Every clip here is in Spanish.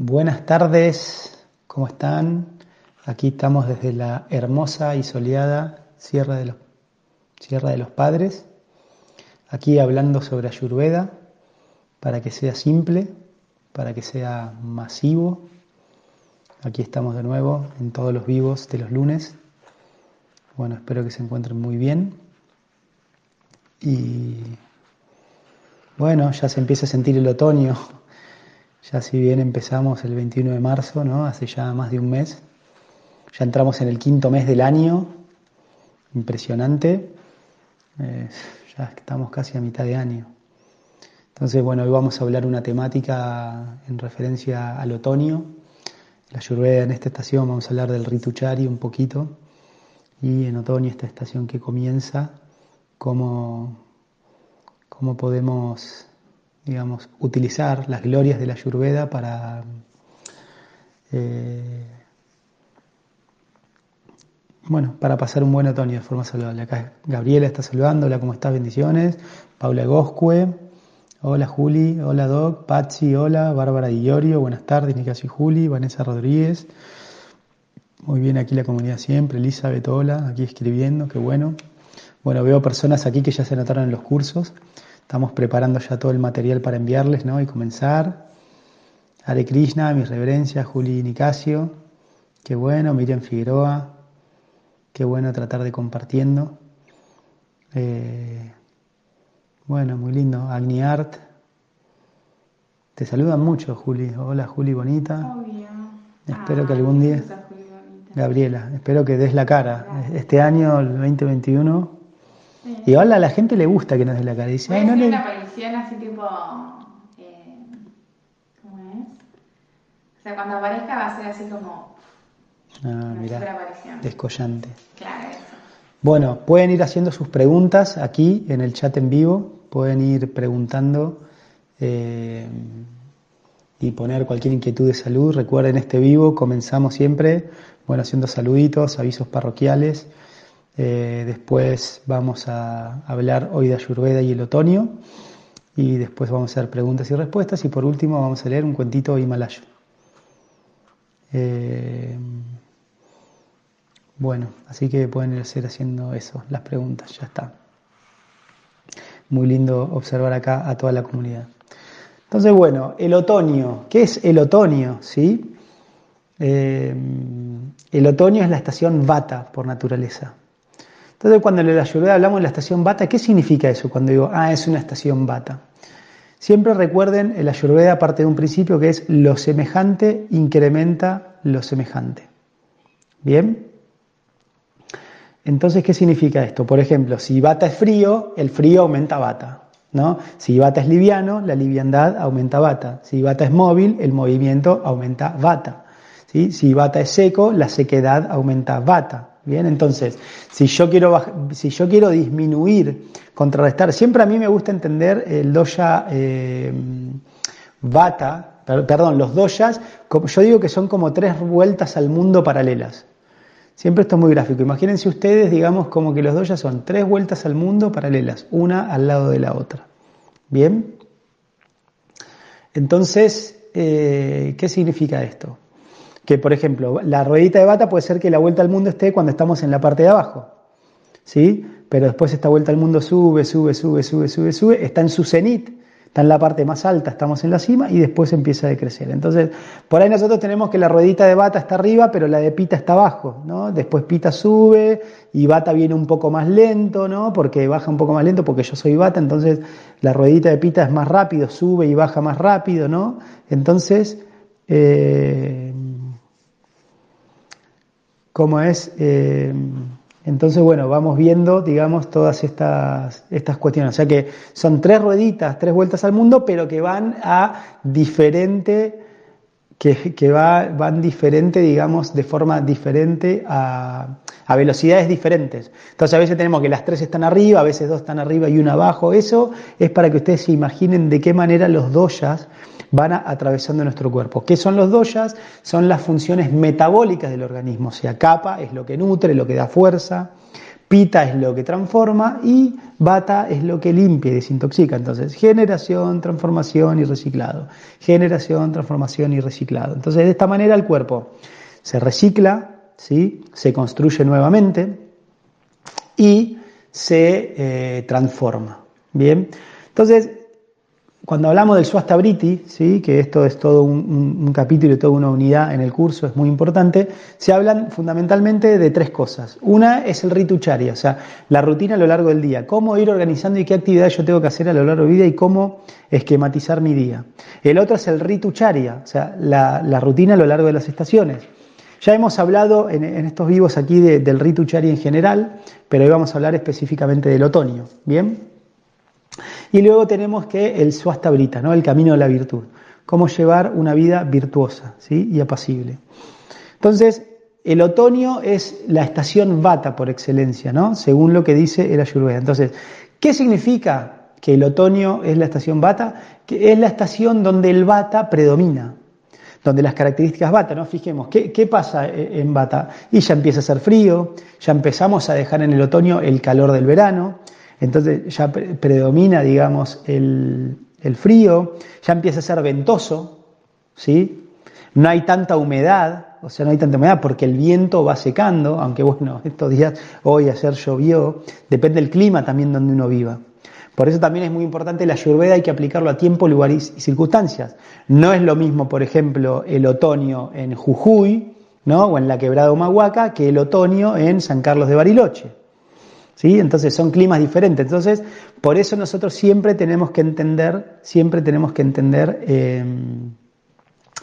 Buenas tardes, ¿cómo están? Aquí estamos desde la hermosa y soleada Sierra de los, Sierra de los Padres, aquí hablando sobre Ayurveda, para que sea simple, para que sea masivo. Aquí estamos de nuevo en todos los vivos de los lunes. Bueno, espero que se encuentren muy bien. Y bueno, ya se empieza a sentir el otoño ya si bien empezamos el 21 de marzo, ¿no? hace ya más de un mes, ya entramos en el quinto mes del año, impresionante, eh, ya estamos casi a mitad de año. Entonces, bueno, hoy vamos a hablar una temática en referencia al otoño. La lluvia en esta estación vamos a hablar del Rituchari un poquito. Y en otoño, esta estación que comienza, cómo, cómo podemos digamos, utilizar las glorias de la Ayurveda para eh, bueno, para pasar un buen otoño de forma saludable. Acá Gabriela está saludando, hola, ¿cómo estás? Bendiciones. Paula Goscue, hola Juli, hola Doc, Patsy, hola, Bárbara Di buenas tardes, Nicasio y Juli, Vanessa Rodríguez. Muy bien, aquí la comunidad siempre, Elizabeth, hola, aquí escribiendo, qué bueno. Bueno, veo personas aquí que ya se anotaron en los cursos. Estamos preparando ya todo el material para enviarles ¿no? y comenzar. Hare Krishna, mis reverencias, Juli Nicasio. Qué bueno, Miriam Figueroa. Qué bueno tratar de compartiendo. Eh, bueno, muy lindo. Agni Art. Te saludan mucho, Juli. Hola, Juli, bonita. Espero que algún día. Gabriela, espero que des la cara. Este año, el 2021, y ahora a la gente le gusta que nos dé la cara. Dice, Ay, no le... una aparición así tipo. Eh, ¿Cómo es? O sea, cuando aparezca va a ser así como. Ah, mira. Descollante. Claro, eso. Bueno, pueden ir haciendo sus preguntas aquí en el chat en vivo. Pueden ir preguntando eh, y poner cualquier inquietud de salud. Recuerden, este vivo comenzamos siempre, bueno, haciendo saluditos, avisos parroquiales. Eh, después vamos a hablar hoy de Ayurveda y el otoño. Y después vamos a hacer preguntas y respuestas. Y por último vamos a leer un cuentito himalayo. Eh, bueno, así que pueden ir haciendo eso, las preguntas, ya está. Muy lindo observar acá a toda la comunidad. Entonces, bueno, el otoño. ¿Qué es el otoño? ¿Sí? Eh, el otoño es la estación Vata por naturaleza. Entonces, cuando en la Ayurveda hablamos de la estación bata, ¿qué significa eso cuando digo, ah, es una estación bata? Siempre recuerden, en la Ayurveda parte de un principio que es lo semejante incrementa lo semejante. ¿Bien? Entonces, ¿qué significa esto? Por ejemplo, si bata es frío, el frío aumenta bata. ¿no? Si bata es liviano, la liviandad aumenta bata. Si bata es móvil, el movimiento aumenta bata. Si bata es seco, la sequedad aumenta bata. Bien, entonces, si yo quiero, si yo quiero disminuir, contrarrestar, siempre a mí me gusta entender el doya eh, bata, perdón, los doyas, yo digo que son como tres vueltas al mundo paralelas. Siempre esto es muy gráfico. Imagínense ustedes, digamos, como que los doyas son tres vueltas al mundo paralelas, una al lado de la otra. Bien. Entonces, eh, ¿qué significa esto? Que, por ejemplo, la ruedita de bata puede ser que la vuelta al mundo esté cuando estamos en la parte de abajo, ¿sí? Pero después esta vuelta al mundo sube, sube, sube, sube, sube, sube, está en su cenit, está en la parte más alta, estamos en la cima y después empieza a decrecer. Entonces, por ahí nosotros tenemos que la ruedita de bata está arriba, pero la de pita está abajo, ¿no? Después pita sube y bata viene un poco más lento, ¿no? Porque baja un poco más lento porque yo soy bata, entonces la ruedita de pita es más rápido, sube y baja más rápido, ¿no? Entonces, eh, cómo es. Eh, entonces, bueno, vamos viendo, digamos, todas estas, estas cuestiones. O sea que son tres rueditas, tres vueltas al mundo, pero que van a diferente, que, que va, van diferente, digamos, de forma diferente a, a velocidades diferentes. Entonces a veces tenemos que las tres están arriba, a veces dos están arriba y una abajo. Eso es para que ustedes se imaginen de qué manera los doyas van atravesando nuestro cuerpo. ¿Qué son los doyas? Son las funciones metabólicas del organismo. O sea, capa es lo que nutre, lo que da fuerza. Pita es lo que transforma y Bata es lo que limpia y desintoxica. Entonces, generación, transformación y reciclado. Generación, transformación y reciclado. Entonces, de esta manera el cuerpo se recicla, ¿sí? se construye nuevamente y se eh, transforma. Bien, entonces cuando hablamos del Swastabriti, ¿sí? que esto es todo un, capítulo y toda una unidad en el curso, es muy importante, se hablan fundamentalmente de tres cosas. Una es el ritucharia, o sea, la rutina a lo largo del día, cómo ir organizando y qué actividades yo tengo que hacer a lo largo del día y cómo esquematizar mi día. El otro es el ritucharia, o sea, la, rutina a lo largo de las estaciones. Ya hemos hablado en, estos vivos aquí del ritucharia en general, pero hoy vamos a hablar específicamente del otoño. ¿Bien? Y luego tenemos que el suastabrita, ¿no? el camino de la virtud, cómo llevar una vida virtuosa ¿sí? y apacible. Entonces, el otoño es la estación vata por excelencia, ¿no? según lo que dice el Ayurveda. Entonces, ¿qué significa que el otoño es la estación vata? Que es la estación donde el vata predomina, donde las características vata, ¿no? Fijemos, ¿qué, ¿qué, pasa en vata? Y ya empieza a ser frío, ya empezamos a dejar en el otoño el calor del verano, entonces ya predomina, digamos, el, frío, ya empieza a ser ventoso, ¿sí? No hay tanta humedad, o sea, no hay tanta humedad porque el viento va secando, aunque bueno, estos días, hoy ayer llovió, depende del clima también donde uno viva. Por eso también es muy importante la ayurveda, hay que aplicarlo a tiempo, lugar y circunstancias. No es lo mismo, por ejemplo, el otoño en Jujuy, ¿no? o en la quebrada Humahuaca, que el otoño en San Carlos de Bariloche. ¿Sí? Entonces son climas diferentes. Entonces, por eso nosotros siempre tenemos que entender, siempre tenemos que entender eh,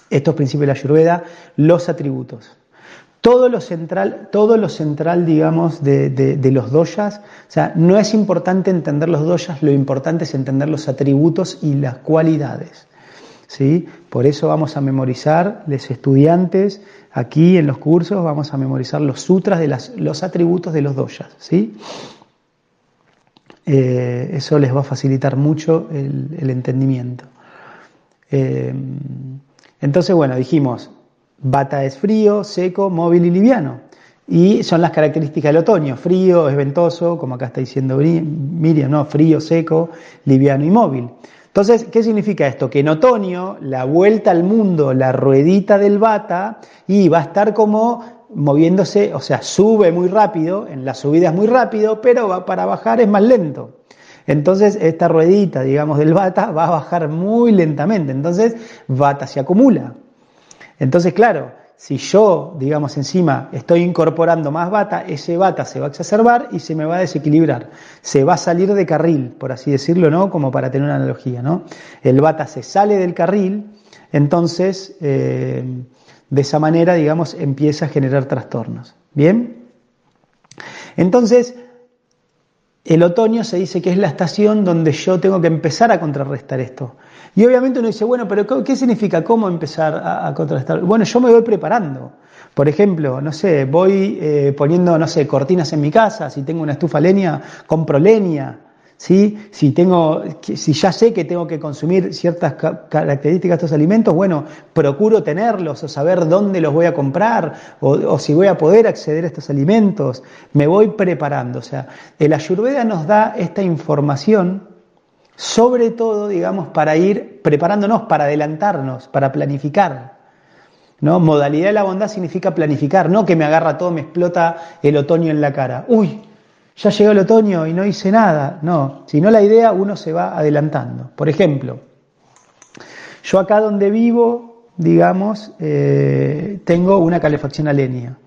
estos principios de la Ayurveda, los atributos. Todo lo central, todo lo central digamos, de, de, los doyas, o sea, no es importante entender los doyas, lo importante es entender los atributos y las cualidades. ¿sí? Por eso vamos a memorizar, los estudiantes, aquí en los cursos, vamos a memorizar los sutras de los atributos de los doyas. ¿sí? Eh, eso les va a facilitar mucho el, entendimiento. Eh, entonces, bueno, dijimos, bata es frío, seco, móvil y liviano. Y son las características del otoño. Frío, es ventoso, como acá está diciendo Miriam, ¿no? Frío, seco, liviano y móvil. Entonces, ¿qué significa esto? Que en otoño la vuelta al mundo, la ruedita del bata, y va a estar como moviéndose, o sea, sube muy rápido, en la subida es muy rápido, pero para bajar es más lento. Entonces, esta ruedita, digamos, del bata va a bajar muy lentamente. Entonces, bata se acumula. Entonces, claro, si yo, digamos, encima estoy incorporando más bata, ese bata se va a exacerbar y se me va a desequilibrar. Se va a salir de carril, por así decirlo, ¿no? Como para tener una analogía, ¿no? El bata se sale del carril, entonces, eh, de esa manera, digamos, empieza a generar trastornos. ¿Bien? Entonces, el otoño se dice que es la estación donde yo tengo que empezar a contrarrestar esto. Y obviamente uno dice, bueno, pero ¿qué significa? ¿Cómo empezar a, contrarrestar? Bueno, yo me voy preparando. Por ejemplo, no sé, voy eh, poniendo, no sé, cortinas en mi casa, si tengo una estufa leña, compro leña, ¿sí? Si, tengo, si ya sé que tengo que consumir ciertas características de estos alimentos, bueno, procuro tenerlos o saber dónde los voy a comprar o, o, si voy a poder acceder a estos alimentos. Me voy preparando. O sea, el Ayurveda nos da esta información sobre todo, digamos, para ir preparándonos, para adelantarnos, para planificar. ¿no? Modalidad de la bondad significa planificar, no que me agarra todo, me explota el otoño en la cara. Uy, ya llegó el otoño y no hice nada. No, sino la idea uno se va adelantando. Por ejemplo, yo acá donde vivo, digamos, eh, tengo una calefacción a leña.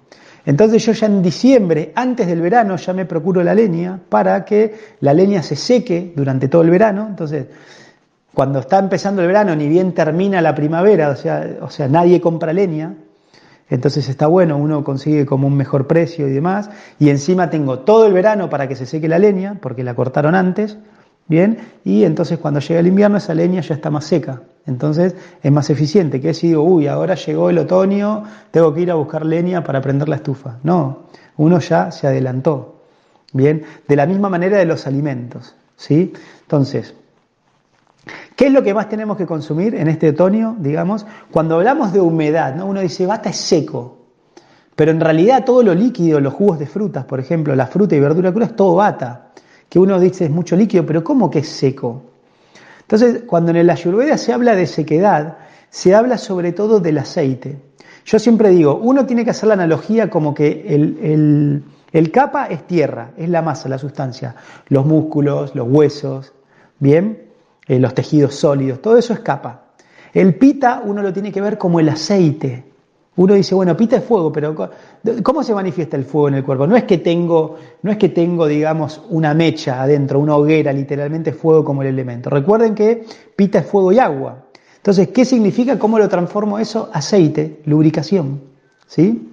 Entonces yo ya en diciembre, antes del verano, ya me procuro la leña para que la leña se seque durante todo el verano. Entonces, cuando está empezando el verano, ni bien termina la primavera, o sea, nadie compra leña. Entonces está bueno, uno consigue como un mejor precio y demás. Y encima tengo todo el verano para que se seque la leña, porque la cortaron antes. Bien, y entonces cuando llega el invierno esa leña ya está más seca. Entonces es más eficiente que si digo, uy, ahora llegó el otoño, tengo que ir a buscar leña para prender la estufa. No, uno ya se adelantó. Bien, de la misma manera de los alimentos. ¿sí? Entonces, ¿qué es lo que más tenemos que consumir en este otoño, digamos? Cuando hablamos de humedad, ¿no? uno dice, bata es seco. Pero en realidad todo lo líquido, los jugos de frutas, por ejemplo, la fruta y verdura cruda, es todo bata. Que uno dice es mucho líquido, pero ¿cómo que es seco? Entonces, cuando en el ayurveda se habla de sequedad, se habla sobre todo del aceite. Yo siempre digo, uno tiene que hacer la analogía como que el, el, capa es tierra, es la masa, la sustancia, los músculos, los huesos, ¿bien? Eh, los tejidos sólidos, todo eso es capa. El pita uno lo tiene que ver como el aceite. Uno dice, bueno, pita es fuego, pero ¿cómo se manifiesta el fuego en el cuerpo? No es que tengo, no es que tengo, digamos, una mecha adentro, una hoguera, literalmente fuego como el elemento. Recuerden que pita es fuego y agua. Entonces, ¿qué significa? ¿Cómo lo transformo eso? Aceite, lubricación. ¿Sí?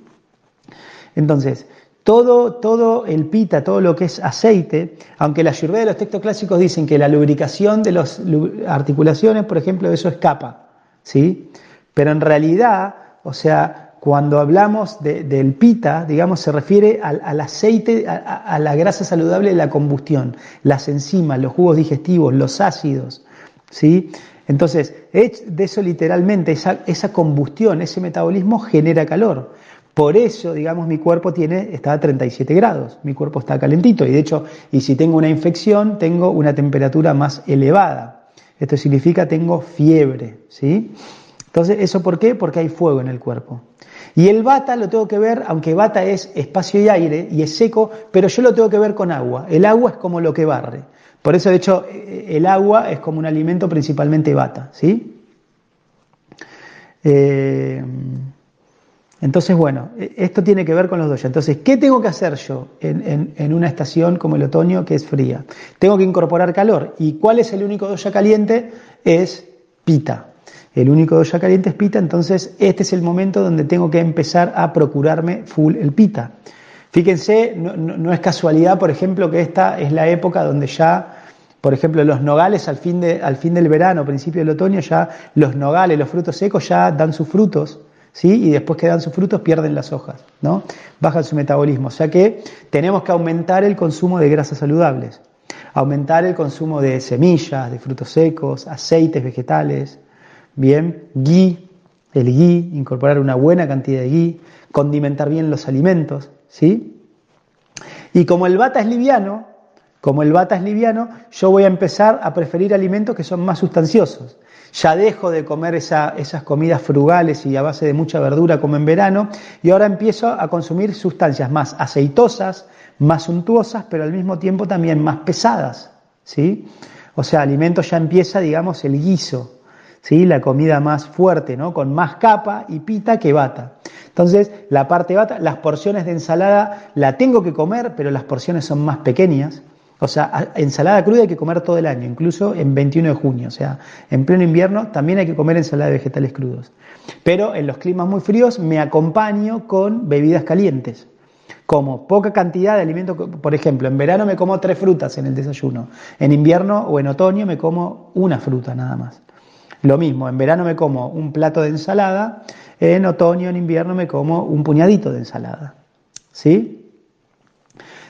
Entonces, todo, todo el pita, todo lo que es aceite, aunque la ayurveda de los textos clásicos dicen que la lubricación de las articulaciones, por ejemplo, eso escapa, ¿sí? Pero en realidad o sea, cuando hablamos del pita, digamos, se refiere al, aceite, a, la grasa saludable de la combustión, las enzimas, los jugos digestivos, los ácidos, ¿sí? Entonces, de eso literalmente, esa, esa combustión, ese metabolismo genera calor. Por eso, digamos, mi cuerpo tiene, está a 37 grados, mi cuerpo está calentito y de hecho, y si tengo una infección, tengo una temperatura más elevada. Esto significa tengo fiebre, ¿sí? Entonces, ¿eso por qué? Porque hay fuego en el cuerpo. Y el bata lo tengo que ver, aunque bata es espacio y aire y es seco, pero yo lo tengo que ver con agua. El agua es como lo que barre. Por eso, de hecho, el agua es como un alimento principalmente bata, ¿sí? Eh, entonces, bueno, esto tiene que ver con los dos. Entonces, ¿qué tengo que hacer yo en, en, una estación como el otoño que es fría? Tengo que incorporar calor. ¿Y cuál es el único doya caliente? Es pita el único doya caliente es pita, entonces este es el momento donde tengo que empezar a procurarme full el pita. Fíjense, no, es casualidad, por ejemplo, que esta es la época donde ya, por ejemplo, los nogales al fin, de, al fin del verano, principio del otoño, ya los nogales, los frutos secos ya dan sus frutos, ¿sí? Y después que dan sus frutos pierden las hojas, ¿no? Bajan su metabolismo. O sea que tenemos que aumentar el consumo de grasas saludables, aumentar el consumo de semillas, de frutos secos, aceites vegetales, Bien, ghee, el ghee, incorporar una buena cantidad de ghee, condimentar bien los alimentos, ¿sí? Y como el bata es liviano, como el bata es liviano, yo voy a empezar a preferir alimentos que son más sustanciosos. Ya dejo de comer esas comidas frugales y a base de mucha verdura como en verano y ahora empiezo a consumir sustancias más aceitosas, más suntuosas, pero al mismo tiempo también más pesadas, ¿sí? O sea, alimentos ya empieza, digamos, el guiso, ¿sí? la comida más fuerte, ¿no? con más capa y pita que bata. Entonces, la parte bata, las porciones de ensalada la tengo que comer, pero las porciones son más pequeñas. O sea, ensalada cruda hay que comer todo el año, incluso en 21 de junio. O sea, en pleno invierno también hay que comer ensalada de vegetales crudos. Pero en los climas muy fríos me acompaño con bebidas calientes. Como poca cantidad de alimento, por ejemplo, en verano me como tres frutas en el desayuno. En invierno o en otoño me como una fruta nada más. Lo mismo, en verano me como un plato de ensalada, en otoño, en invierno me como un puñadito de ensalada. ¿Sí?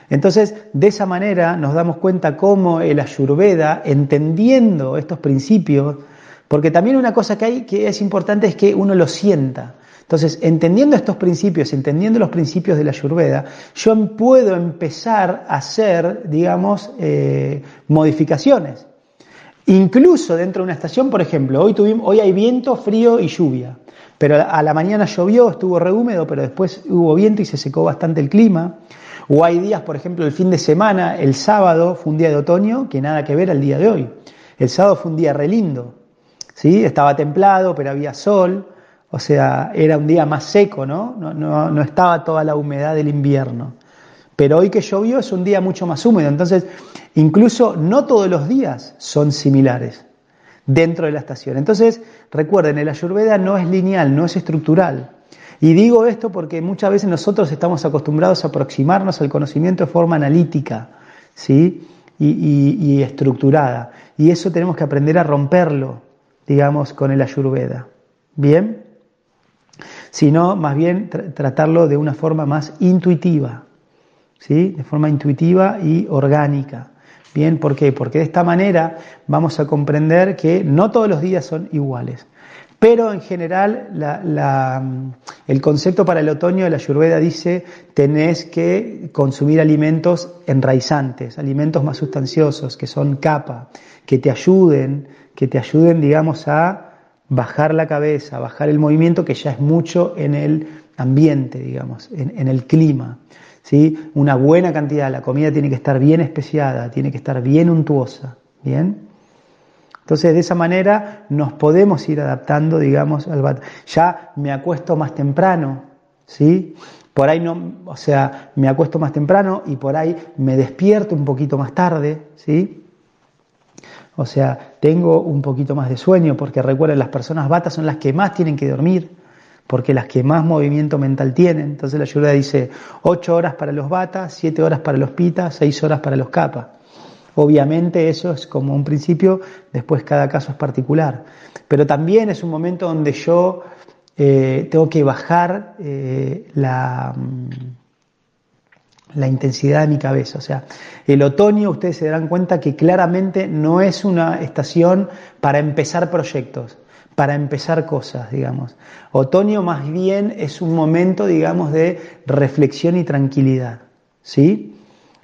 Entonces, de esa manera nos damos cuenta cómo el ayurveda, entendiendo estos principios, porque también una cosa que hay que es importante es que uno lo sienta. Entonces, entendiendo estos principios, entendiendo los principios de la ayurveda, yo puedo empezar a hacer, digamos, eh, modificaciones. Incluso dentro de una estación, por ejemplo, hoy, tuvimos, hoy hay viento, frío y lluvia, pero a la mañana llovió, estuvo rehúmedo, pero después hubo viento y se secó bastante el clima. O hay días, por ejemplo, el fin de semana, el sábado fue un día de otoño que nada que ver al día de hoy. El sábado fue un día re lindo, ¿sí? Estaba templado, pero había sol, o sea, era un día más seco, ¿no? No, no, no estaba toda la humedad del invierno. Pero hoy que llovió es un día mucho más húmedo, entonces incluso no todos los días son similares dentro de la estación. Entonces, recuerden, el ayurveda no es lineal, no es estructural. Y digo esto porque muchas veces nosotros estamos acostumbrados a aproximarnos al conocimiento de forma analítica, ¿sí? Y, estructurada. Y eso tenemos que aprender a romperlo, digamos, con el ayurveda. ¿Bien? Sino, más bien, tratarlo de una forma más intuitiva. ¿Sí? de forma intuitiva y orgánica. Bien, ¿por qué? Porque de esta manera vamos a comprender que no todos los días son iguales. Pero en general el concepto para el otoño de la Ayurveda dice tenés que consumir alimentos enraizantes, alimentos más sustanciosos, que son capa, que te ayuden, que te ayuden, digamos, a bajar la cabeza, bajar el movimiento, que ya es mucho en el ambiente, digamos, en, el clima. ¿Sí? Una buena cantidad, la comida tiene que estar bien especiada, tiene que estar bien untuosa. ¿Bien? Entonces, de esa manera nos podemos ir adaptando, digamos, al Ya me acuesto más temprano, ¿sí? Por ahí no, o sea, me acuesto más temprano y por ahí me despierto un poquito más tarde, ¿sí? O sea, tengo un poquito más de sueño, porque recuerden, las personas batas son las que más tienen que dormir, porque las que más movimiento mental tienen. Entonces la ayuda dice 8 horas para los batas, 7 horas para los pitas, 6 horas para los capas. Obviamente eso es como un principio, después cada caso es particular. Pero también es un momento donde yo eh, tengo que bajar eh, la, mm, la intensidad de mi cabeza. O sea, el otoño ustedes se darán cuenta que claramente no es una estación para empezar proyectos, para empezar cosas, digamos. Otoño más bien es un momento, digamos, de reflexión y tranquilidad. ¿Sí?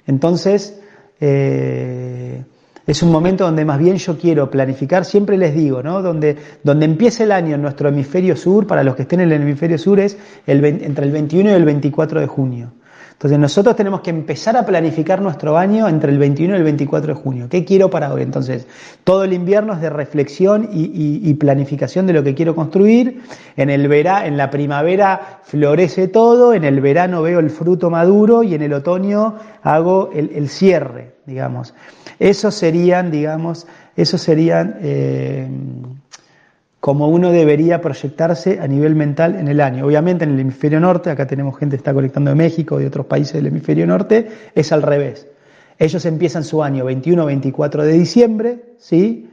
Entonces, eh, es un momento donde más bien yo quiero planificar, siempre les digo, ¿no? Donde, donde empieza el año en nuestro hemisferio sur, para los que estén en el hemisferio sur, es el, entre el 21 y el 24 de junio. Entonces nosotros tenemos que empezar a planificar nuestro año entre el 21 y el 24 de junio. ¿Qué quiero para hoy? Entonces, todo el invierno es de reflexión y, planificación de lo que quiero construir. En, el en la primavera florece todo, en el verano veo el fruto maduro y en el otoño hago el, cierre, digamos. Esos serían, digamos, esos serían... Eh, como uno debería proyectarse a nivel mental en el año. Obviamente en el hemisferio norte, acá tenemos gente que está conectando de México de otros países del hemisferio norte, es al revés. Ellos empiezan su año 21-24 de diciembre, ¿sí?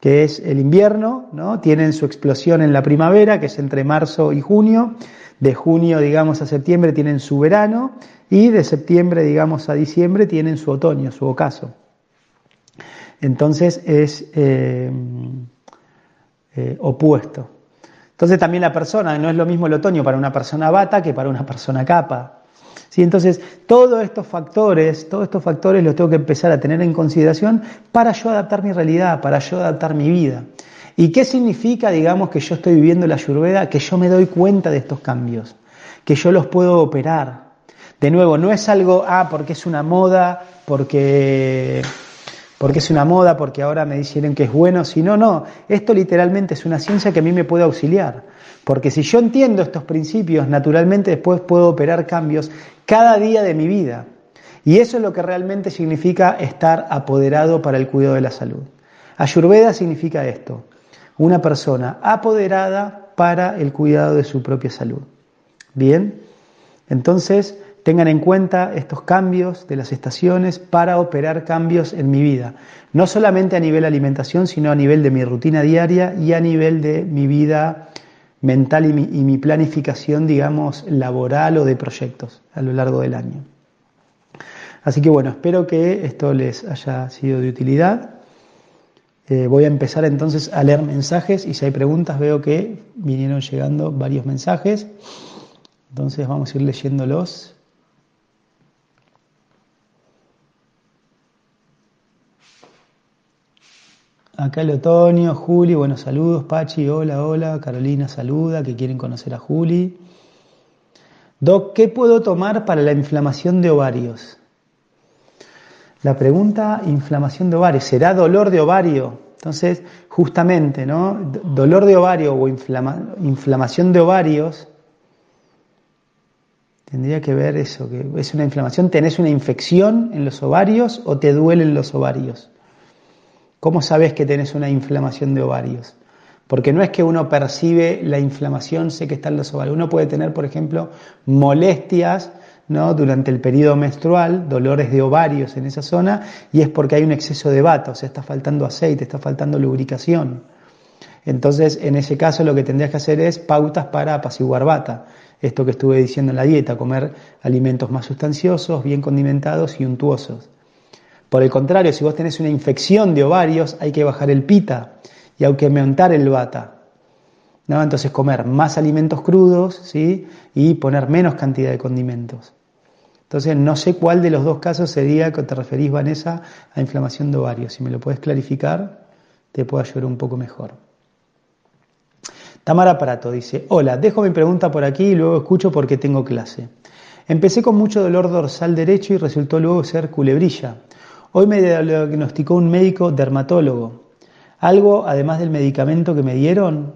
que es el invierno, ¿no? tienen su explosión en la primavera, que es entre marzo y junio, de junio, digamos, a septiembre tienen su verano, y de septiembre, digamos, a diciembre tienen su otoño, su ocaso. Entonces es... Eh, eh, opuesto. Entonces también la persona, no es lo mismo el otoño para una persona bata que para una persona capa. ¿Sí? Entonces, todos estos factores, todos estos factores los tengo que empezar a tener en consideración para yo adaptar mi realidad, para yo adaptar mi vida. ¿Y qué significa, digamos, que yo estoy viviendo la ayurveda? Que yo me doy cuenta de estos cambios, que yo los puedo operar. De nuevo, no es algo, ah, porque es una moda, porque porque es una moda, porque ahora me dijeron que es bueno, si no, no, esto literalmente es una ciencia que a mí me puede auxiliar, porque si yo entiendo estos principios, naturalmente después puedo operar cambios cada día de mi vida. Y eso es lo que realmente significa estar apoderado para el cuidado de la salud. Ayurveda significa esto, una persona apoderada para el cuidado de su propia salud. Bien, entonces tengan en cuenta estos cambios de las estaciones para operar cambios en mi vida, no solamente a nivel alimentación, sino a nivel de mi rutina diaria y a nivel de mi vida mental y mi, planificación, digamos, laboral o de proyectos a lo largo del año. Así que bueno, espero que esto les haya sido de utilidad. Eh, voy a empezar entonces a leer mensajes y si hay preguntas veo que vinieron llegando varios mensajes. Entonces vamos a ir leyéndolos. Acá el otoño, Juli, buenos saludos, Pachi, hola, hola, Carolina saluda, que quieren conocer a Juli. Doc, ¿qué puedo tomar para la inflamación de ovarios? La pregunta, inflamación de ovarios, ¿será dolor de ovario? Entonces, justamente, ¿no? Dolor de ovario o inflamación de ovarios, tendría que ver eso, que es una inflamación, ¿tenés una infección en los ovarios o te duelen los ovarios? ¿Cómo sabes que tenés una inflamación de ovarios? Porque no es que uno percibe la inflamación, sé que está en los ovarios. Uno puede tener, por ejemplo, molestias ¿no? durante el periodo menstrual, dolores de ovarios en esa zona, y es porque hay un exceso de bata, o sea, está faltando aceite, está faltando lubricación. Entonces, en ese caso, lo que tendrías que hacer es pautas para apaciguar bata. Esto que estuve diciendo en la dieta, comer alimentos más sustanciosos, bien condimentados y untuosos. Por el contrario, si vos tenés una infección de ovarios, hay que bajar el pita y hay que aumentar el bata. Entonces comer más alimentos crudos, ¿sí? Y poner menos cantidad de condimentos. Entonces no sé cuál de los dos casos sería que te referís, Vanessa, a inflamación de ovario. Si me lo puedes clarificar, te puedo ayudar un poco mejor. Tamara Prato dice, hola, dejo mi pregunta por aquí y luego escucho porque tengo clase. Empecé con mucho dolor dorsal derecho y resultó luego ser culebrilla. Hoy me diagnosticó un médico dermatólogo. ¿Algo además del medicamento que me dieron?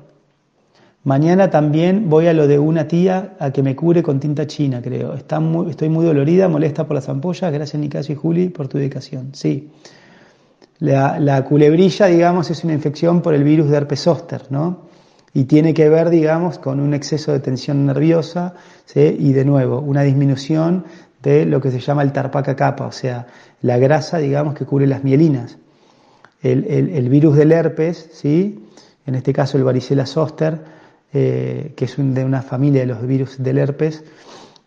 Mañana también voy a lo de una tía a que me cure con tinta china, creo. Estoy muy dolorida, molesta por las ampollas. Gracias, Nicasio y Juli, por tu dedicación. Sí. La, culebrilla, digamos, es una infección por el virus de herpes zóster, ¿no? Y tiene que ver, digamos, con un exceso de tensión nerviosa y, de nuevo, una disminución de lo que se llama el tarpaca capa, o sea, la grasa, digamos, que cubre las mielinas. El, el virus del herpes, ¿sí? En este caso el varicela zoster, eh, que es de una familia de los virus del herpes,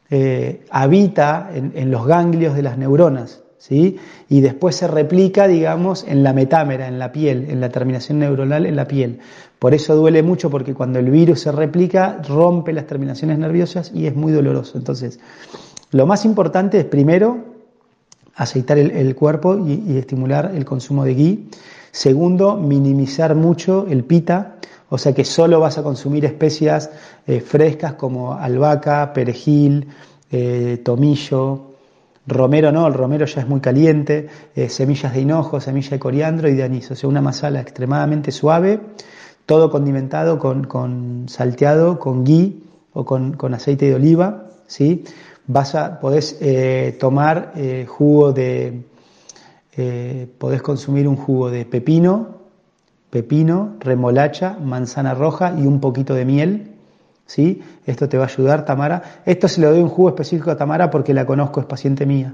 eh, habita en, los ganglios de las neuronas, ¿sí? Y después se replica, digamos, en la metámera, en la piel, en la terminación neuronal en la piel. Por eso duele mucho, porque cuando el virus se replica, rompe las terminaciones nerviosas y es muy doloroso. Entonces, lo más importante es primero aceitar el, cuerpo y, estimular el consumo de ghee. Segundo, minimizar mucho el pita, o sea que solo vas a consumir especias eh, frescas como albahaca, perejil, eh, tomillo, romero no, el romero ya es muy caliente, eh, semillas de hinojo, semilla de coriandro y de anís, o sea, una masala extremadamente suave, todo condimentado con, salteado, con ghee o con, aceite de oliva, ¿sí? Vas a, podés tomar jugo de, podés consumir un jugo de pepino, pepino, remolacha, manzana roja y un poquito de miel. ¿sí? Esto te va a ayudar, Tamara. Esto se lo doy un jugo específico a Tamara porque la conozco, es paciente mía.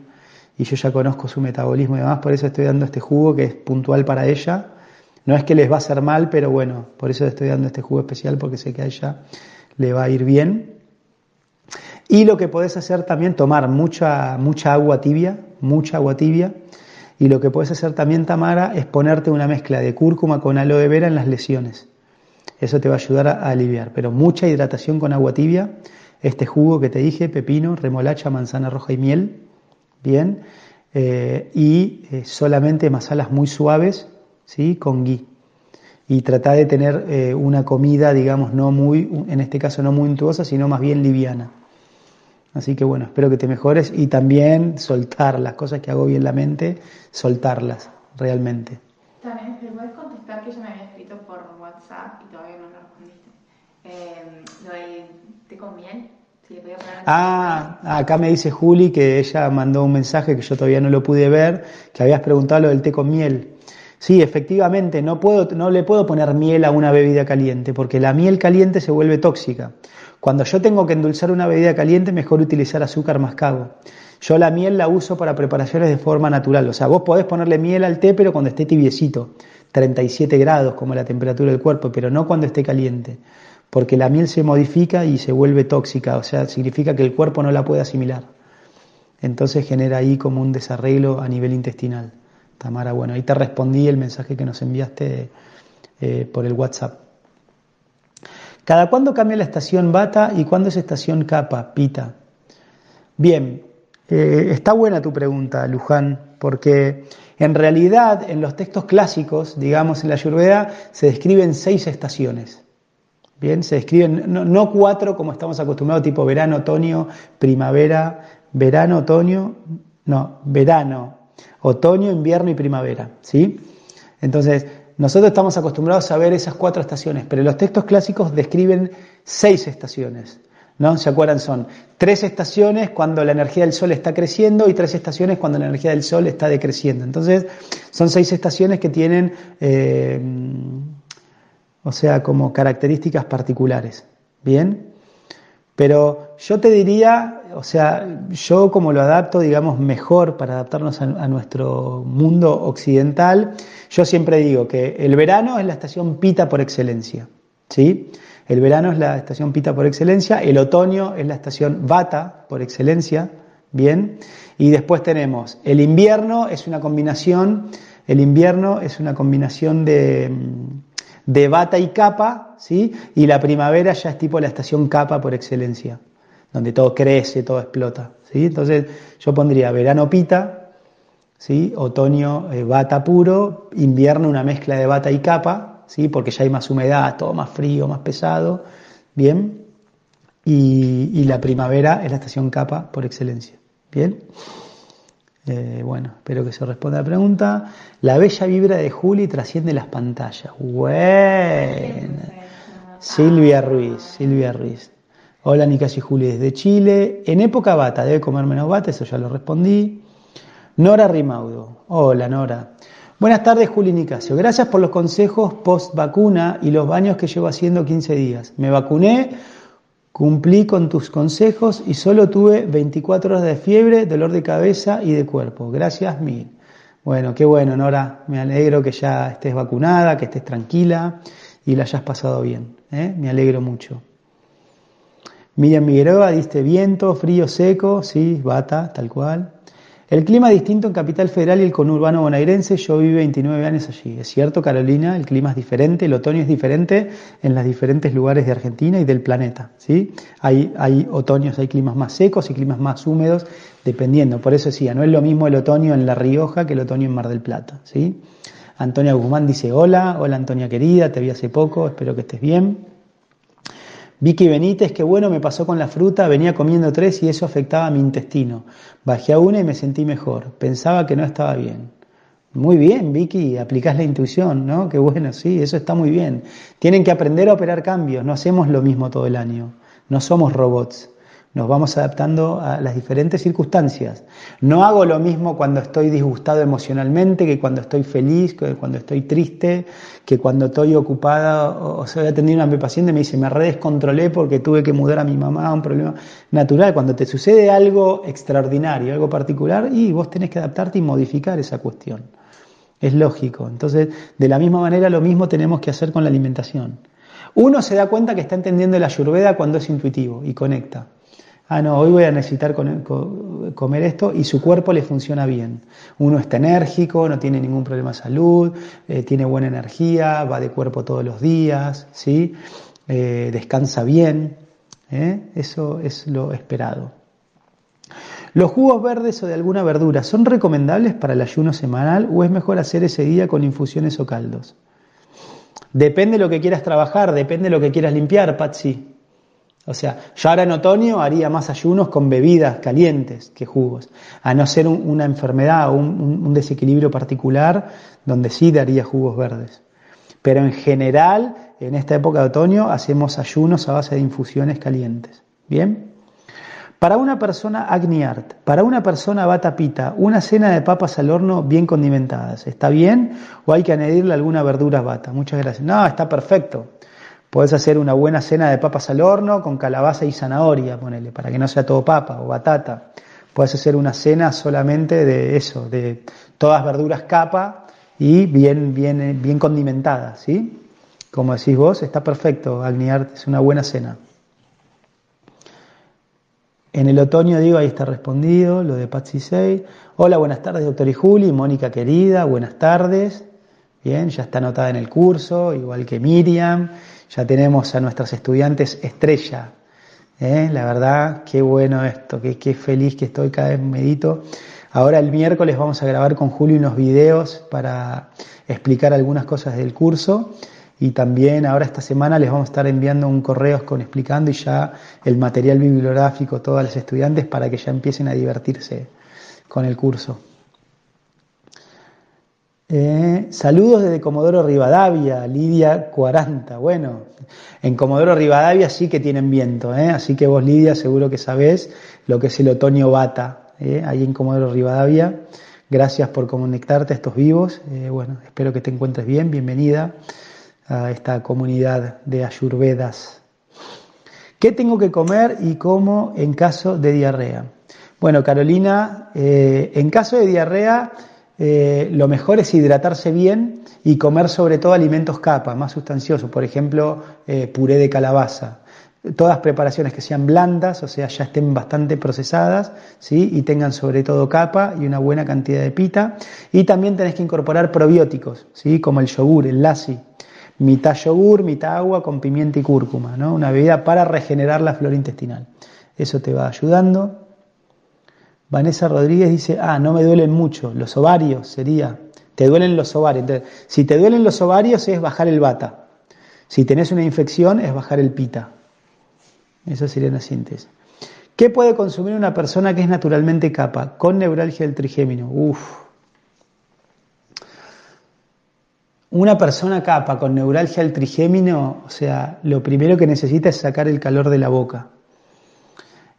Y yo ya conozco su metabolismo y demás, por eso estoy dando este jugo que es puntual para ella. No es que les va a hacer mal, pero bueno, por eso estoy dando este jugo especial porque sé que a ella le va a ir bien. Y lo que podés hacer también, tomar mucha, mucha agua tibia, mucha agua tibia y lo que puedes hacer también, Tamara, es ponerte una mezcla de cúrcuma con aloe vera en las lesiones. Eso te va a ayudar a, aliviar. Pero mucha hidratación con agua tibia. Este jugo que te dije, pepino, remolacha, manzana roja y miel. Bien. Eh, y eh, solamente masalas muy suaves, ¿sí? Con ghee. Y trata de tener eh, una comida, digamos, no muy, en este caso no muy untuosa, sino más bien liviana. Así que bueno, espero que te mejores y también soltar las cosas que hago bien la mente, soltarlas realmente. También te puedes contestar que yo me había escrito por WhatsApp y todavía no lo respondiste. Eh, lo del té con miel. ah, acá me dice Juli que ella mandó un mensaje que yo todavía no lo pude ver, que habías preguntado lo del té con miel. Sí, efectivamente, no, puedo, no le puedo poner miel a una bebida caliente, porque la miel caliente se vuelve tóxica. Cuando yo tengo que endulzar una bebida caliente, mejor utilizar azúcar mascabo. Yo la miel la uso para preparaciones de forma natural. O sea, vos podés ponerle miel al té, pero cuando esté tibiecito, 37 grados como la temperatura del cuerpo, pero no cuando esté caliente. Porque la miel se modifica y se vuelve tóxica, o sea, significa que el cuerpo no la puede asimilar. Entonces genera ahí como un desarreglo a nivel intestinal. Tamara, bueno, ahí te respondí el mensaje que nos enviaste eh, por el WhatsApp. ¿Cada cuándo cambia la estación bata y cuándo es estación capa, pita? Bien, eh, está buena tu pregunta, Luján, porque en realidad en los textos clásicos, digamos en la Ayurveda, se describen seis estaciones. Bien, se describen no, cuatro como estamos acostumbrados, tipo verano, otoño, primavera, verano, otoño, no, verano, otoño, invierno y primavera, ¿sí? Entonces, nosotros estamos acostumbrados a ver esas cuatro estaciones, pero los textos clásicos describen seis estaciones. ¿No? ¿Se acuerdan? Son tres estaciones cuando la energía del Sol está creciendo y tres estaciones cuando la energía del Sol está decreciendo. Entonces, son seis estaciones que tienen, eh, o sea, como características particulares. ¿Bien? Pero yo te diría, o sea, yo como lo adapto, digamos, mejor para adaptarnos a, nuestro mundo occidental, yo siempre digo que el verano es la estación pita por excelencia, ¿sí? El verano es la estación pita por excelencia, el otoño es la estación vata por excelencia, ¿bien? Y después tenemos el invierno, es una combinación, el invierno es una combinación de de bata y capa, ¿sí? Y la primavera ya es tipo la estación capa por excelencia, donde todo crece, todo explota, ¿sí? Entonces yo pondría verano pita, ¿sí? Otoño eh, bata puro, invierno una mezcla de bata y capa, ¿sí? Porque ya hay más humedad, todo más frío, más pesado, ¿bien? Y, y la primavera es la estación capa por excelencia, ¿bien? Eh, bueno, espero que se responda la pregunta. La bella vibra de Juli trasciende las pantallas. Bueno. Silvia Ruiz, Silvia Ruiz. Hola Nicas y Juli desde Chile. En época bata, debe comer menos bata, eso ya lo respondí. Nora Rimaudo. Hola Nora. Buenas tardes Juli Nicasio. Gracias por los consejos post vacuna y los baños que llevo haciendo 15 días. Me vacuné Cumplí con tus consejos y solo tuve 24 horas de fiebre, dolor de cabeza y de cuerpo. Gracias mil. Bueno, qué bueno, Nora. Me alegro que ya estés vacunada, que estés tranquila y la hayas pasado bien. ¿eh? Me alegro mucho. Miriam Migueroa, diste viento, frío, seco, sí, bata, tal cual. El clima es distinto en Capital Federal y el conurbano bonaerense. Yo viví 29 años allí. Es cierto, Carolina, el clima es diferente, el otoño es diferente en los diferentes lugares de Argentina y del planeta. ¿sí? Hay, otoños, hay climas más secos y climas más húmedos, dependiendo. Por eso decía, no es lo mismo el otoño en La Rioja que el otoño en Mar del Plata. ¿sí? Antonia Guzmán dice hola, hola Antonia querida, te vi hace poco, espero que estés bien. Vicky Benítez, qué bueno me pasó con la fruta, venía comiendo tres y eso afectaba a mi intestino. Bajé a una y me sentí mejor. Pensaba que no estaba bien. Muy bien, Vicky, aplicás la intuición, ¿no? Qué bueno, sí, eso está muy bien. Tienen que aprender a operar cambios, no hacemos lo mismo todo el año. No somos robots. Nos vamos adaptando a las diferentes circunstancias. No hago lo mismo cuando estoy disgustado emocionalmente que cuando estoy feliz, que cuando estoy triste, que cuando estoy ocupada. O sea, voy a atender a mi paciente y me dice, me redescontrolé porque tuve que mudar a mi mamá, un problema natural. Cuando te sucede algo extraordinario, algo particular, y vos tenés que adaptarte y modificar esa cuestión. Es lógico. Entonces, de la misma manera, lo mismo tenemos que hacer con la alimentación. Uno se da cuenta que está entendiendo la ayurveda cuando es intuitivo y conecta ah, no, hoy voy a necesitar comer esto y su cuerpo le funciona bien. Uno está enérgico, no tiene ningún problema de salud, eh, tiene buena energía, va de cuerpo todos los días, ¿sí? Eh, descansa bien, ¿eh? eso es lo esperado. ¿Los jugos verdes o de alguna verdura son recomendables para el ayuno semanal o es mejor hacer ese día con infusiones o caldos? Depende de lo que quieras trabajar, depende de lo que quieras limpiar, Patsy. O sea, yo ahora en otoño haría más ayunos con bebidas calientes que jugos, a no ser una enfermedad o un, desequilibrio particular donde sí daría jugos verdes. Pero en general, en esta época de otoño, hacemos ayunos a base de infusiones calientes. ¿Bien? Para una persona agniart, para una persona batapita, una cena de papas al horno bien condimentadas, ¿está bien? ¿O hay que añadirle alguna verdura bata? Muchas gracias. No, está perfecto. Podés hacer una buena cena de papas al horno con calabaza y zanahoria, ponele, para que no sea todo papa o batata. Puedes hacer una cena solamente de eso, de todas verduras capa y bien, bien, bien condimentadas, ¿sí? Como decís vos, está perfecto, Agniar, es una buena cena. En el otoño, digo, ahí está respondido, lo de Patsy 6. Hola, buenas tardes, doctor y Juli, Mónica querida, buenas tardes. Bien, ya está anotada en el curso, igual que Miriam. Ya tenemos a nuestras estudiantes estrella. ¿eh? La verdad, qué bueno esto, qué, qué feliz que estoy, cada vez medito. Ahora el miércoles vamos a grabar con Julio unos videos para explicar algunas cosas del curso y también ahora esta semana les vamos a estar enviando un correo con explicando y ya el material bibliográfico a todos los estudiantes para que ya empiecen a divertirse con el curso. Eh, saludos desde Comodoro Rivadavia, Lidia 40. Bueno, en Comodoro Rivadavia sí que tienen viento, ¿eh? así que vos Lidia seguro que sabés lo que es el otoño bata, ¿eh? ahí en Comodoro Rivadavia. Gracias por conectarte a estos vivos. bueno, espero que te encuentres bien. Bienvenida a esta comunidad de ayurvedas. ¿Qué tengo que comer y cómo en caso de diarrea? Bueno, Carolina, en caso de diarrea eh, lo mejor es hidratarse bien y comer sobre todo alimentos capa, más sustanciosos, por ejemplo, eh, puré de calabaza. Todas preparaciones que sean blandas, o sea, ya estén bastante procesadas, ¿sí? Y tengan sobre todo capa y una buena cantidad de pita. Y también tenés que incorporar probióticos, ¿sí? Como el yogur, el lassi. mitad yogur, mitad agua con pimienta y cúrcuma, ¿no? Una bebida para regenerar la flora intestinal. Eso te va ayudando. Vanessa Rodríguez dice, ah, no me duelen mucho, los ovarios sería, te duelen los ovarios. Entonces, si te duelen los ovarios es bajar el bata. Si tenés una infección es bajar el pita. Eso sería una síntesis. ¿Qué puede consumir una persona que es naturalmente capa con neuralgia del trigémino? Uf. Una persona capa con neuralgia del trigémino, o sea, lo primero que necesita es sacar el calor de la boca.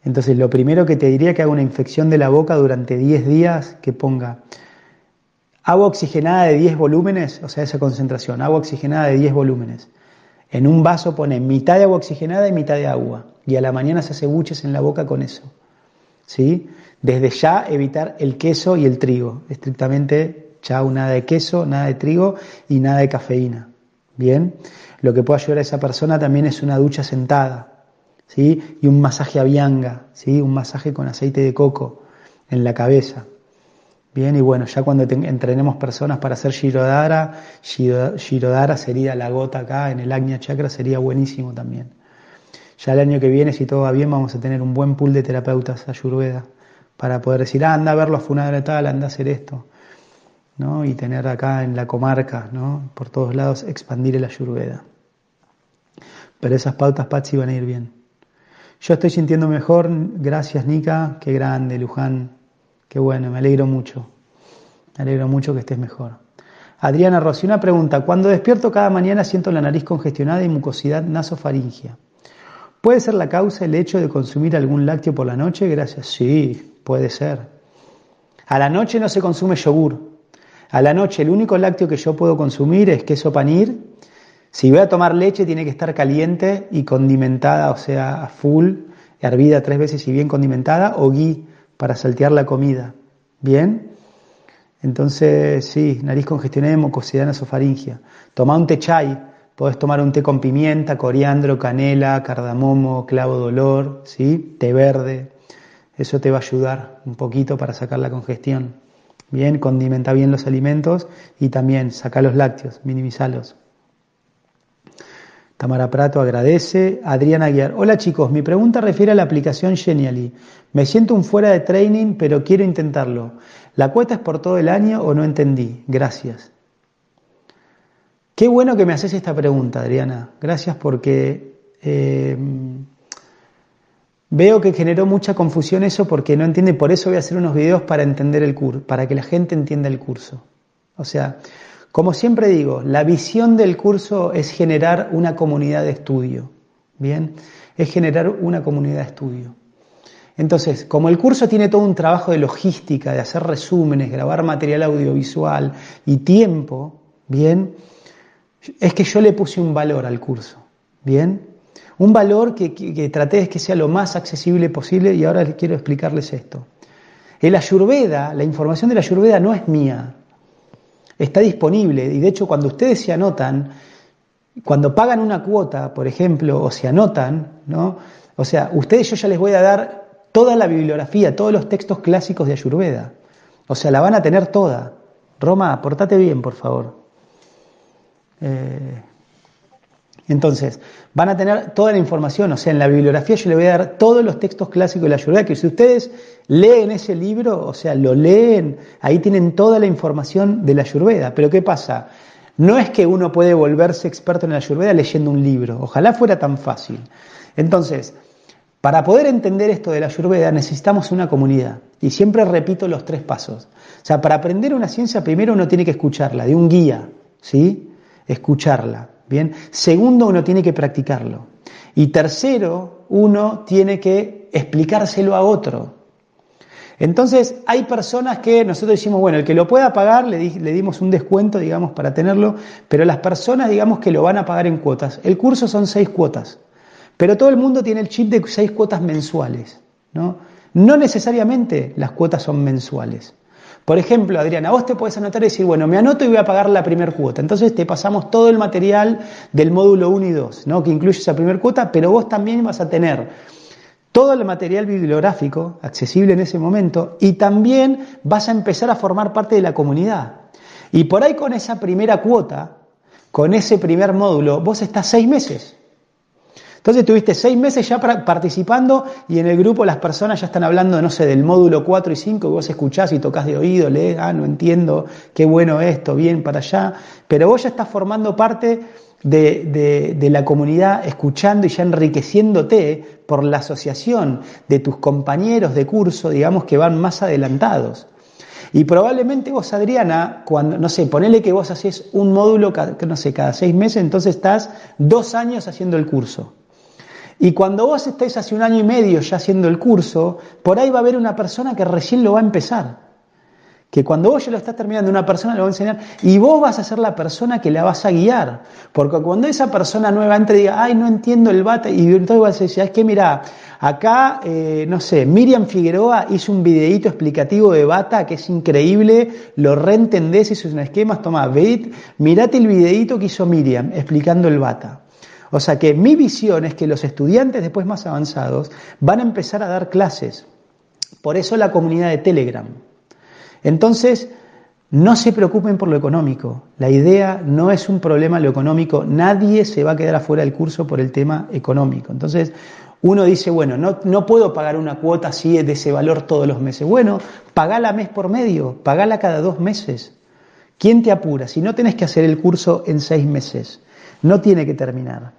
Entonces, lo primero que te diría que haga una infección de la boca durante 10 días, que ponga agua oxigenada de 10 volúmenes, o sea, esa concentración, agua oxigenada de 10 volúmenes. En un vaso pone mitad de agua oxigenada y mitad de agua. Y a la mañana se hace buches en la boca con eso. ¿Sí? Desde ya evitar el queso y el trigo. Estrictamente, chao, nada de queso, nada de trigo y nada de cafeína. Bien. Lo que puede ayudar a esa persona también es una ducha sentada. ¿Sí? Y un masaje a bianga, ¿sí? Un masaje con aceite de coco en la cabeza. Bien, y bueno, ya cuando entrenemos personas para hacer Shirodara, Shirodara sería la gota acá en el Agnya Chakra, sería buenísimo también. Ya el año que viene, si todo va bien, vamos a tener un buen pool de terapeutas ayurveda para poder decir, ah, anda a verlo a Funadra tal, anda a hacer esto. ¿no? Y tener acá en la comarca, ¿no? por todos lados, expandir el ayurveda. Pero esas pautas, Patsy, van a ir bien. Yo estoy sintiendo mejor, gracias Nika, qué grande, Luján, Qué bueno, me alegro mucho. Me alegro mucho que estés mejor. Adriana Rossi, una pregunta. Cuando despierto cada mañana siento la nariz congestionada y mucosidad nasofaringia. ¿Puede ser la causa el hecho de consumir algún lácteo por la noche? Gracias. Sí, puede ser. A la noche no se consume yogur. A la noche el único lácteo que yo puedo consumir es queso panir. Si voy a tomar leche tiene que estar caliente y condimentada, o sea, full, hervida tres veces y bien condimentada, o gui para saltear la comida. ¿Bien? Entonces, sí, nariz congestionada y mucosidad nasofaringia. Toma un té chai, podés tomar un té con pimienta, coriandro, canela, cardamomo, clavo de olor, ¿sí? té verde. Eso te va a ayudar un poquito para sacar la congestión. Bien, condimenta bien los alimentos y también saca los lácteos, minimizalos. Tamara Prato agradece. Adriana Aguiar. Hola chicos, mi pregunta refiere a la aplicación Genially. Me siento un fuera de training, pero quiero intentarlo. ¿La cuota es por todo el año o no entendí? Gracias. Qué bueno que me haces esta pregunta, Adriana. Gracias porque eh, veo que generó mucha confusión eso porque no entiende. Por eso voy a hacer unos videos para entender el curso, para que la gente entienda el curso. O sea, como siempre digo, la visión del curso es generar una comunidad de estudio, ¿bien? Es generar una comunidad de estudio. Entonces, como el curso tiene todo un trabajo de logística, de hacer resúmenes, grabar material audiovisual y tiempo, ¿bien? Es que yo le puse un valor al curso, ¿bien? Un valor que, traté de que sea lo más accesible posible y ahora quiero explicarles esto. El Ayurveda, la información de la Ayurveda no es mía, está disponible y de hecho cuando ustedes se anotan, cuando pagan una cuota, por ejemplo, o se anotan, ¿no? O sea, ustedes yo ya les voy a dar toda la bibliografía, todos los textos clásicos de Ayurveda. O sea, la van a tener toda. Roma, portate bien, por favor. Eh, entonces, van a tener toda la información, o sea, en la bibliografía yo les voy a dar todos los textos clásicos de la Ayurveda, que si ustedes leen ese libro, o sea, lo leen, ahí tienen toda la información de la Ayurveda. Pero ¿qué pasa? No es que uno puede volverse experto en la Ayurveda leyendo un libro, ojalá fuera tan fácil. Entonces, para poder entender esto de la Ayurveda necesitamos una comunidad. Y siempre repito los tres pasos. O sea, para aprender una ciencia primero uno tiene que escucharla, de un guía, ¿sí? Escucharla. Bien. Segundo, uno tiene que practicarlo. Y tercero, uno tiene que explicárselo a otro. Entonces, hay personas que nosotros decimos, bueno, el que lo pueda pagar, le, le, dimos un descuento, digamos, para tenerlo, pero las personas, digamos, que lo van a pagar en cuotas. El curso son seis cuotas, pero todo el mundo tiene el chip de seis cuotas mensuales, ¿no? No necesariamente las cuotas son mensuales. Por ejemplo, Adriana, vos te puedes anotar y decir, bueno, me anoto y voy a pagar la primera cuota. Entonces te pasamos todo el material del módulo 1 y 2, ¿no? que incluye esa primera cuota, pero vos también vas a tener todo el material bibliográfico accesible en ese momento y también vas a empezar a formar parte de la comunidad. Y por ahí con esa primera cuota, con ese primer módulo, vos estás seis meses. Entonces tuviste seis meses ya participando y en el grupo las personas ya están hablando, no sé, del módulo 4 y 5 que vos escuchás y tocas de oído, lees, ah, no entiendo, qué bueno esto, bien para allá, pero vos ya estás formando parte de, de, la comunidad, escuchando y ya enriqueciéndote por la asociación de tus compañeros de curso, digamos, que van más adelantados. Y probablemente vos, Adriana, cuando, no sé, ponele que vos haces un módulo, no sé, cada seis meses, entonces estás dos años haciendo el curso. Y cuando vos estés hace un año y medio ya haciendo el curso, por ahí va a haber una persona que recién lo va a empezar. Que cuando vos ya lo estás terminando, una persona le va a enseñar y vos vas a ser la persona que la vas a guiar. Porque cuando esa persona nueva entre y diga, ay, no entiendo el bata, y entonces vas a decir, es que mira, acá, eh, no sé, Miriam Figueroa hizo un videíto explicativo de bata que es increíble, lo reentendés, hizo un esquema, toma, mirate el videíto que hizo Miriam explicando el bata. O sea que mi visión es que los estudiantes después más avanzados van a empezar a dar clases. Por eso la comunidad de Telegram. Entonces, no se preocupen por lo económico. La idea no es un problema lo económico. Nadie se va a quedar afuera del curso por el tema económico. Entonces, uno dice, bueno, no, no puedo pagar una cuota así de ese valor todos los meses. Bueno, pagala mes por medio, pagala cada dos meses. ¿Quién te apura? Si no tenés que hacer el curso en seis meses, no tiene que terminar.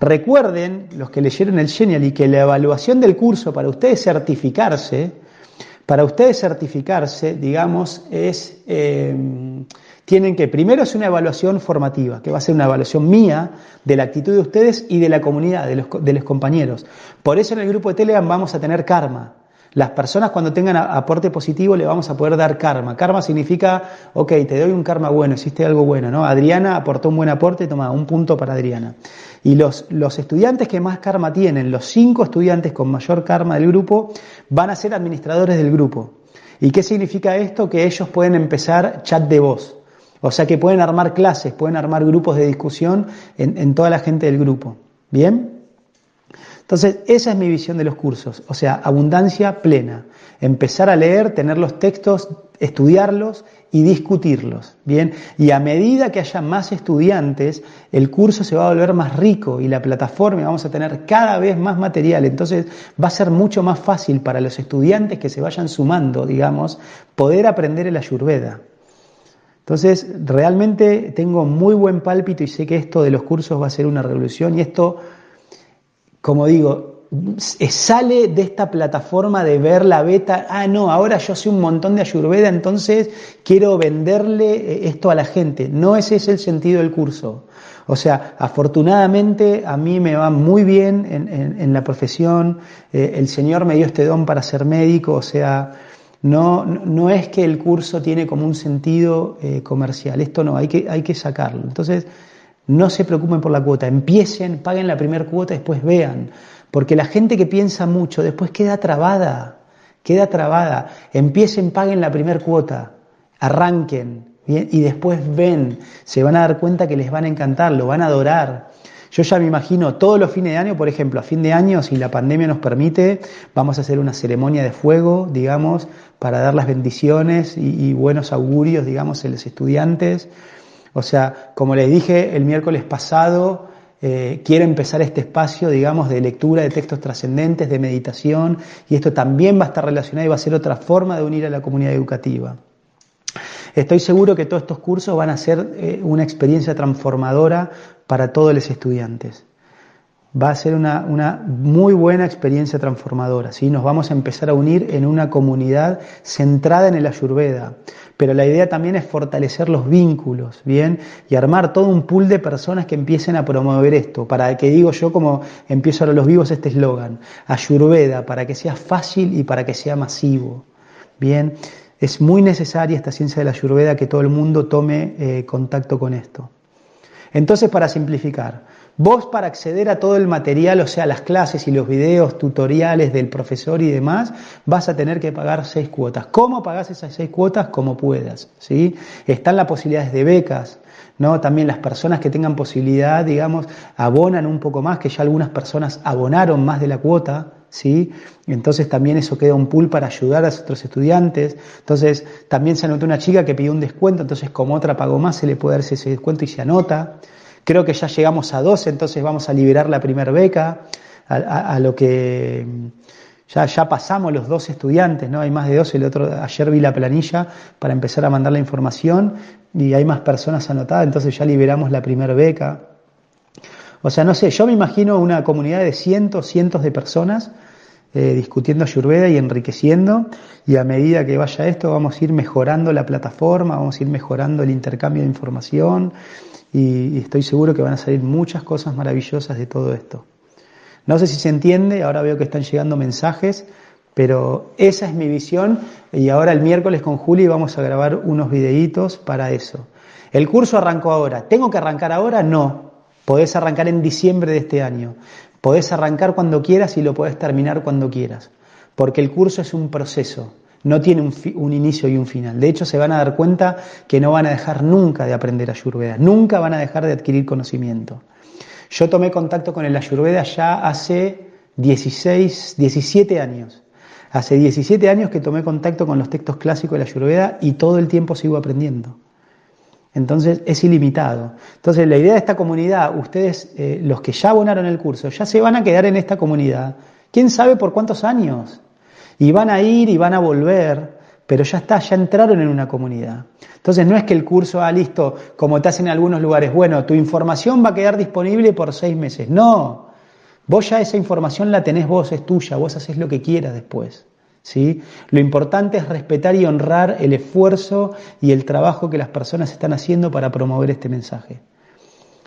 Recuerden, los que leyeron el Genial, que la evaluación del curso para ustedes certificarse, para ustedes certificarse, digamos, es, eh, tienen que, primero es una evaluación formativa, que va a ser una evaluación mía de la actitud de ustedes y de la comunidad, de los, de los compañeros. Por eso en el grupo de Telegram vamos a tener karma. Las personas cuando tengan aporte positivo le vamos a poder dar karma. Karma significa, ok, te doy un karma bueno, hiciste algo bueno, ¿no? Adriana aportó un buen aporte, toma, un punto para Adriana. Y los, los estudiantes que más karma tienen, los cinco estudiantes con mayor karma del grupo, van a ser administradores del grupo. ¿Y qué significa esto? Que ellos pueden empezar chat de voz. O sea que pueden armar clases, pueden armar grupos de discusión en, en toda la gente del grupo. ¿Bien? Entonces, esa es mi visión de los cursos, o sea, abundancia plena. Empezar a leer, tener los textos, estudiarlos y discutirlos, ¿bien? Y a medida que haya más estudiantes, el curso se va a volver más rico y la plataforma vamos a tener cada vez más material. Entonces, va a ser mucho más fácil para los estudiantes que se vayan sumando, digamos, poder aprender el ayurveda. Entonces, realmente tengo muy buen pálpito y sé que esto de los cursos va a ser una revolución y esto como digo, sale de esta plataforma de ver la beta, ah, no, ahora yo sé un montón de Ayurveda, entonces quiero venderle eh, esto a la gente. No ese es el sentido del curso. O sea, afortunadamente a mí me va muy bien en, la profesión, eh, el Señor me dio este don para ser médico, o sea, no, no es que el curso tiene como un sentido eh, comercial, esto no, hay que, hay que sacarlo. Entonces, no se preocupen por la cuota, empiecen, paguen la primera cuota, después vean. Porque la gente que piensa mucho después queda trabada, queda trabada. Empiecen, paguen la primera cuota, arranquen y después ven, se van a dar cuenta que les van a encantar, lo van a adorar. Yo ya me imagino todos los fines de año, por ejemplo, a fin de año, si la pandemia nos permite, vamos a hacer una ceremonia de fuego, digamos, para dar las bendiciones y, y buenos augurios, digamos, a los estudiantes. O sea, como les dije el miércoles pasado, eh, quiero empezar este espacio, digamos, de lectura de textos trascendentes, de meditación, y esto también va a estar relacionado y va a ser otra forma de unir a la comunidad educativa. Estoy seguro que todos estos cursos van a ser eh, una experiencia transformadora para todos los estudiantes. Va a ser una, una, muy buena experiencia transformadora. ¿sí? Nos vamos a empezar a unir en una comunidad centrada en el Ayurveda, pero la idea también es fortalecer los vínculos, ¿bien? Y armar todo un pool de personas que empiecen a promover esto, para que digo yo como empiezo ahora los vivos este eslogan, Ayurveda, para que sea fácil y para que sea masivo, ¿bien? Es muy necesaria esta ciencia de la Ayurveda que todo el mundo tome eh, contacto con esto. Entonces, para simplificar, Vos para acceder a todo el material, o sea, las clases y los videos, tutoriales del profesor y demás, vas a tener que pagar seis cuotas. ¿Cómo pagás esas seis cuotas? Como puedas. ¿sí? Están las posibilidades de becas. ¿no? También las personas que tengan posibilidad, digamos, abonan un poco más, que ya algunas personas abonaron más de la cuota, ¿sí? Entonces también eso queda un pool para ayudar a otros estudiantes. Entonces también se anotó una chica que pidió un descuento, entonces como otra pagó más se le puede dar ese descuento y se anota. Creo que ya llegamos a 12, entonces vamos a liberar la primera beca, a, lo que ya, ya, pasamos los dos estudiantes, ¿no? Hay más de 12, el otro, ayer vi la planilla para empezar a mandar la información y hay más personas anotadas, entonces ya liberamos la primera beca. O sea, no sé, yo me imagino una comunidad de cientos, cientos de personas eh, discutiendo Ayurveda y enriqueciendo, y a medida que vaya esto vamos a ir mejorando la plataforma, vamos a ir mejorando el intercambio de información, y, estoy seguro que van a salir muchas cosas maravillosas de todo esto. No sé si se entiende, ahora veo que están llegando mensajes, pero esa es mi visión y ahora el miércoles con Juli vamos a grabar unos videitos para eso. El curso arrancó ahora. ¿Tengo que arrancar ahora? No. Podés arrancar en diciembre de este año. Podés arrancar cuando quieras y lo podés terminar cuando quieras. Porque el curso es un proceso, no tiene un, inicio y un final. De hecho, se van a dar cuenta que no van a dejar nunca de aprender Ayurveda, nunca van a dejar de adquirir conocimiento. Yo tomé contacto con el Ayurveda ya hace 16, 17 años. Hace 17 años que tomé contacto con los textos clásicos de la Ayurveda y todo el tiempo sigo aprendiendo. Entonces es ilimitado. Entonces la idea de esta comunidad, ustedes, eh, los que ya abonaron el curso, ya se van a quedar en esta comunidad. ¿Quién sabe por cuántos años? Y van a ir y van a volver, pero ya está, ya entraron en una comunidad. Entonces no es que el curso, ah, listo, como te hacen en algunos lugares, bueno, tu información va a quedar disponible por seis meses. No, vos ya esa información la tenés vos, es tuya, vos haces lo que quieras después. ¿Sí? Lo importante es respetar y honrar el esfuerzo y el trabajo que las personas están haciendo para promover este mensaje.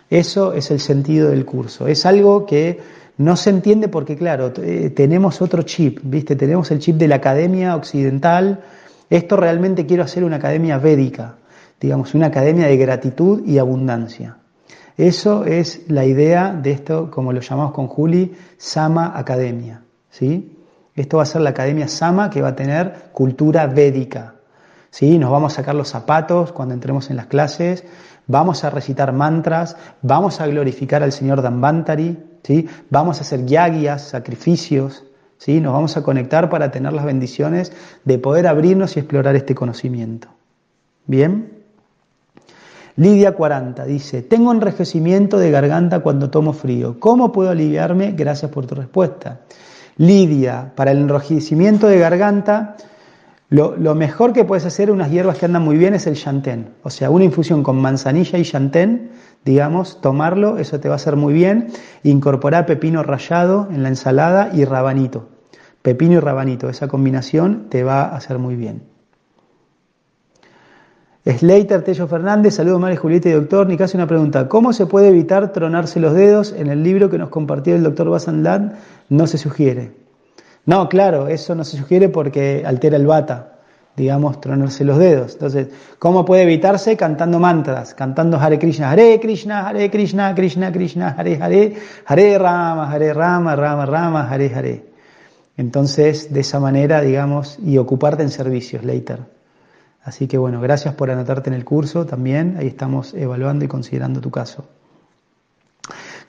Eso es el sentido del curso. Es algo que no se entiende porque, claro, eh, tenemos otro chip, ¿viste? Tenemos el chip de la academia occidental. Esto realmente quiero hacer una academia védica, digamos, una academia de gratitud y abundancia. Eso es la idea de esto, como lo llamamos con Juli, Sama Academia, ¿sí? Esto va a ser la Academia Sama que va a tener cultura védica. ¿sí? Nos vamos a sacar los zapatos cuando entremos en las clases, vamos a recitar mantras, vamos a glorificar al Señor Dambantari, ¿sí? vamos a hacer yagias, sacrificios, ¿sí? nos vamos a conectar para tener las bendiciones de poder abrirnos y explorar este conocimiento. ¿Bien? Lidia 40 dice, tengo enrejecimiento de garganta cuando tomo frío. ¿Cómo puedo aliviarme? Gracias por tu respuesta. Lidia, para el enrojecimiento de garganta, lo, mejor que puedes hacer, unas hierbas que andan muy bien, es el chantén. O sea, una infusión con manzanilla y chantén, digamos, tomarlo, eso te va a hacer muy bien. Incorporar pepino rallado en la ensalada y rabanito. Pepino y rabanito, esa combinación te va a hacer muy bien. Slater Tello Fernández, saludos María Julieta y doctor. Ni casi una pregunta. ¿Cómo se puede evitar tronarse los dedos? En el libro que nos compartió el doctor Basanland no se sugiere. No, claro, eso no se sugiere porque altera el bata, digamos, tronarse los dedos. Entonces, ¿cómo puede evitarse? Cantando mantras, cantando Hare Krishna, Hare Krishna, Hare Krishna, Krishna Krishna, Hare Hare, Hare Rama, Hare Rama, Rama Rama, Hare Hare. Entonces, de esa manera, digamos, y ocuparte en servicios, later. Así que bueno, gracias por anotarte en el curso también. Ahí estamos evaluando y considerando tu caso.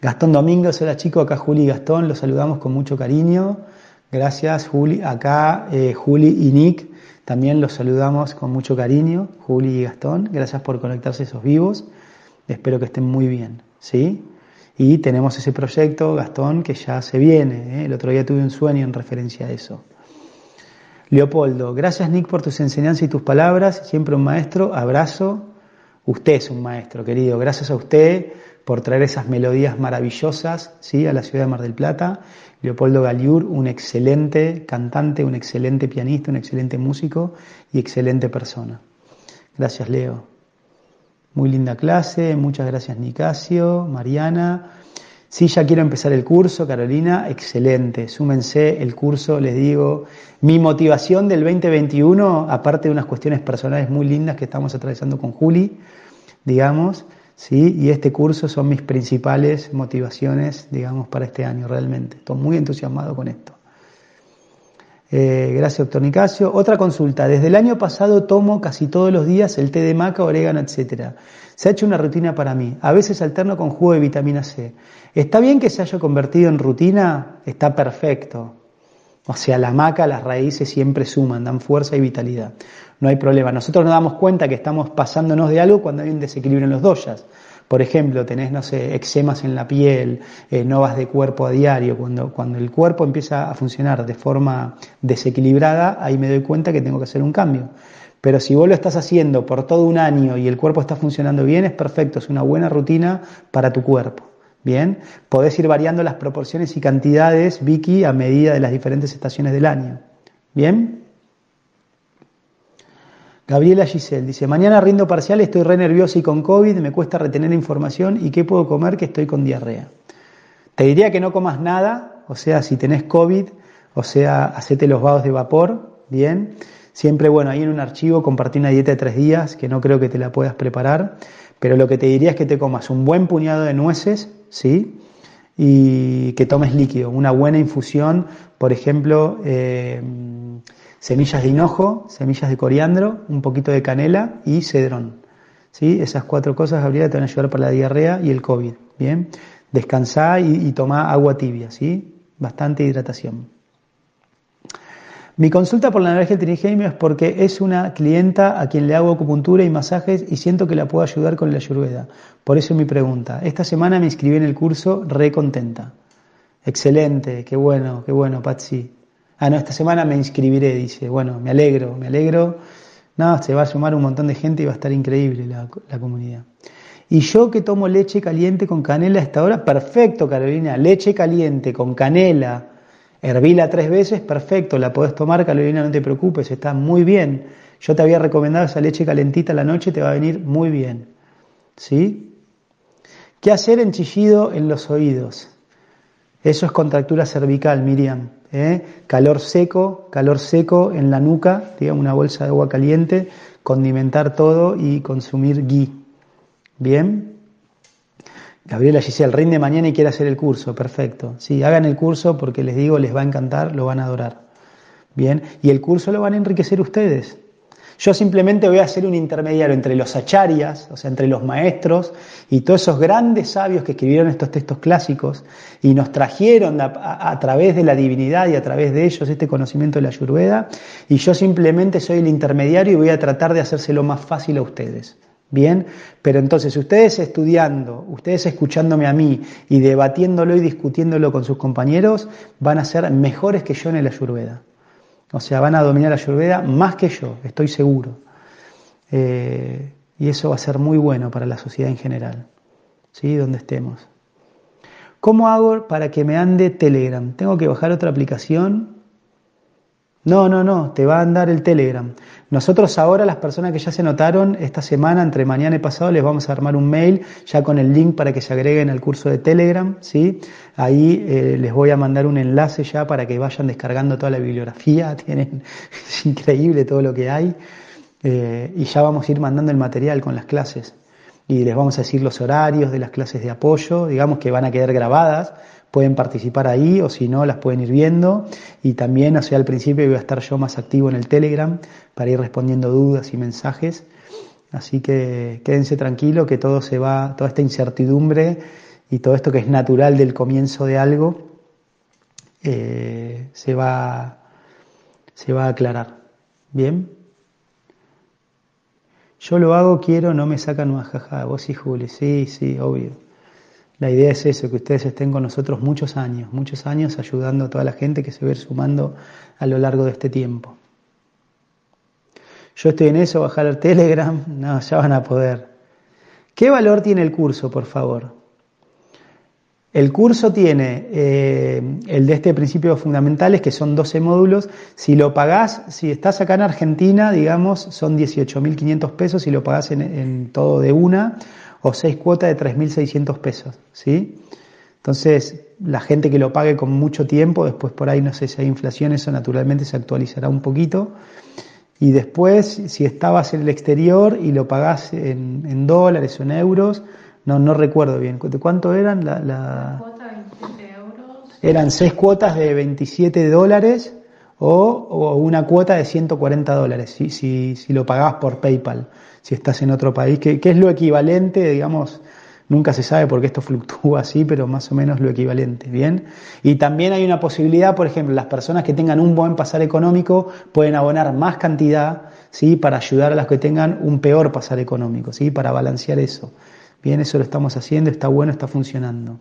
Gastón Domínguez, hola chicos, acá Juli y Gastón, los saludamos con mucho cariño. Gracias Juli, acá eh, Juli y Nick, también los saludamos con mucho cariño, Juli y Gastón, gracias por conectarse esos vivos, espero que estén muy bien, ¿sí? Y tenemos ese proyecto, Gastón, que ya se viene, ¿eh? el otro día tuve un sueño en referencia a eso. Leopoldo, gracias Nick por tus enseñanzas y tus palabras, siempre un maestro, abrazo. Usted es un maestro, querido, gracias a usted por traer esas melodías maravillosas ¿sí? a la ciudad de Mar del Plata. Leopoldo Galiur, un excelente cantante, un excelente pianista, un excelente músico y excelente persona. Gracias, Leo. Muy linda clase, muchas gracias Nicasio, Mariana. Sí, ya quiero empezar el curso, Carolina, excelente. Súmense el curso, les digo. Mi motivación del 2021, aparte de unas cuestiones personales muy lindas que estamos atravesando con Juli, digamos, ¿sí? y este curso son mis principales motivaciones, digamos, para este año realmente. Estoy muy entusiasmado con esto. Eh, gracias, doctor Nicasio. Otra consulta. Desde el año pasado tomo casi todos los días el té de maca, orégano, etcétera. Se ha hecho una rutina para mí. A veces alterno con jugo de vitamina C. ¿Está bien que se haya convertido en rutina? Está perfecto. O sea, la maca, las raíces siempre suman, dan fuerza y vitalidad. No hay problema. Nosotros nos damos cuenta que estamos pasándonos de algo cuando hay un desequilibrio en los doyas. Por ejemplo, tenés, no sé, eczemas en la piel, eh, novas de cuerpo a diario. Cuando, cuando el cuerpo empieza a funcionar de forma desequilibrada, ahí me doy cuenta que tengo que hacer un cambio. Pero si vos lo estás haciendo por todo un año y el cuerpo está funcionando bien, es perfecto, es una buena rutina para tu cuerpo. Bien, podés ir variando las proporciones y cantidades, Vicky, a medida de las diferentes estaciones del año. Bien. Gabriela Giselle dice, mañana rindo parcial, estoy re nerviosa y con COVID, me cuesta retener información y qué puedo comer que estoy con diarrea. Te diría que no comas nada, o sea, si tenés COVID, o sea, hacete los vados de vapor, bien. Siempre, bueno, ahí en un archivo compartí una dieta de tres días, que no creo que te la puedas preparar, pero lo que te diría es que te comas un buen puñado de nueces, ¿sí? Y que tomes líquido, una buena infusión, por ejemplo, eh, semillas de hinojo, semillas de coriandro, un poquito de canela y cedrón. ¿Sí? Esas cuatro cosas, Gabriela, te van a ayudar para la diarrea y el COVID. Bien, descansá y, y agua tibia, ¿sí? Bastante hidratación. Mi consulta por la energía trigemio es porque es una clienta a quien le hago acupuntura y masajes y siento que la puedo ayudar con la ayurveda. Por eso mi pregunta. Esta semana me inscribí en el curso re contenta. Excelente, qué bueno, qué bueno, Patsy. Ah, no, esta semana me inscribiré, dice. Bueno, me alegro, me alegro. No, se va a sumar un montón de gente y va a estar increíble la, comunidad. Y yo que tomo leche caliente con canela a esta hora, perfecto, Carolina. Leche caliente con canela, hervila tres veces, perfecto. La podés tomar, Carolina, no te preocupes, está muy bien. Yo te había recomendado esa leche calentita a la noche, te va a venir muy bien. ¿Sí? ¿Qué hacer en chillido en los oídos? Eso es contractura cervical, Miriam. ¿eh? calor seco, calor seco en la nuca, digamos una bolsa de agua caliente, condimentar todo y consumir ghee. Bien. Gabriela Giselle, rinde mañana y quiere hacer el curso, perfecto. Sí, hagan el curso porque les digo, les va a encantar, lo van a adorar. Bien, y el curso lo van a enriquecer ustedes. Yo simplemente voy a ser un intermediario entre los acharyas, o sea, entre los maestros y todos esos grandes sabios que escribieron estos textos clásicos y nos trajeron a, través de la divinidad y a través de ellos este conocimiento de la Ayurveda, y yo simplemente soy el intermediario y voy a tratar de hacérselo más fácil a ustedes. Bien, pero entonces ustedes estudiando, ustedes escuchándome a mí y debatiéndolo y discutiéndolo con sus compañeros, van a ser mejores que yo en el Ayurveda. O sea, van a dominar la Ayurveda más que yo, estoy seguro. Eh, y eso va a ser muy bueno para la sociedad en general, ¿sí? Donde estemos. ¿Cómo hago para que me ande Telegram? ¿Tengo que bajar otra aplicación? No, no, no, te va a andar el Telegram. Nosotros ahora, las personas que ya se notaron, esta semana, entre mañana y pasado, les vamos a armar un mail ya con el link para que se agreguen al curso de Telegram, ¿sí? Ahí eh, les voy a mandar un enlace ya para que vayan descargando toda la bibliografía, tienen, es increíble todo lo que hay, eh, y ya vamos a ir mandando el material con las clases. Y les vamos a decir los horarios de las clases de apoyo, digamos que van a quedar grabadas, pueden participar ahí o si no las pueden ir viendo y también, o sea, al principio voy a estar yo más activo en el Telegram para ir respondiendo dudas y mensajes. Así que quédense tranquilos que todo se va, toda esta incertidumbre y todo esto que es natural del comienzo de algo eh, se, va, se va a aclarar. ¿Bien? Yo lo hago, quiero, no me sacan más jaja. Vos y Juli, sí, sí, obvio. La idea es eso, que ustedes estén con nosotros muchos años, muchos años ayudando a toda la gente que se ve sumando a lo largo de este tiempo. Yo estoy en eso, bajar el Telegram, no, ya van a poder. ¿Qué valor tiene el curso, por favor? El curso tiene eh, el de este principio fundamentales, que son 12 módulos. Si lo pagás, si estás acá en Argentina, digamos, son 18.500 pesos si lo pagás en todo de una o seis cuotas de 3.600 pesos, ¿sí? Entonces, la gente que lo pague con mucho tiempo, después por ahí no sé si hay inflación, eso naturalmente se actualizará un poquito. Y después, si estabas en el exterior y lo pagás en, dólares o en euros, no, no recuerdo bien. ¿De cuánto eran? La, la... euros. Eran seis cuotas de 27 dólares o, una cuota de 140 dólares, si, si, si lo pagabas por PayPal si estás en otro país, que, es lo equivalente, digamos, Nunca se sabe porque esto fluctúa así, pero más o menos lo equivalente, ¿bien? Y también hay una posibilidad, por ejemplo, las personas que tengan un buen pasar económico pueden abonar más cantidad, ¿sí? Para ayudar a las que tengan un peor pasar económico, ¿sí? Para balancear eso. Bien, eso lo estamos haciendo, está bueno, está funcionando.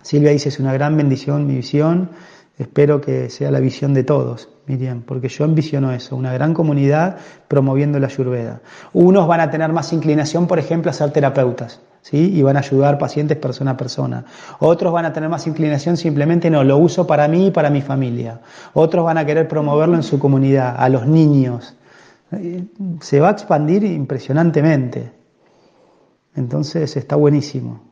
Silvia dice, es una gran bendición mi visión, espero que sea la visión de todos. Miriam, porque yo envisiono eso, una gran comunidad promoviendo la ayurveda. Unos van a tener más inclinación, por ejemplo, a ser terapeutas, ¿sí? Y van a ayudar pacientes persona a persona. Otros van a tener más inclinación simplemente, no, lo uso para mí y para mi familia. Otros van a querer promoverlo en su comunidad, a los niños. Se va a expandir impresionantemente. Entonces está buenísimo.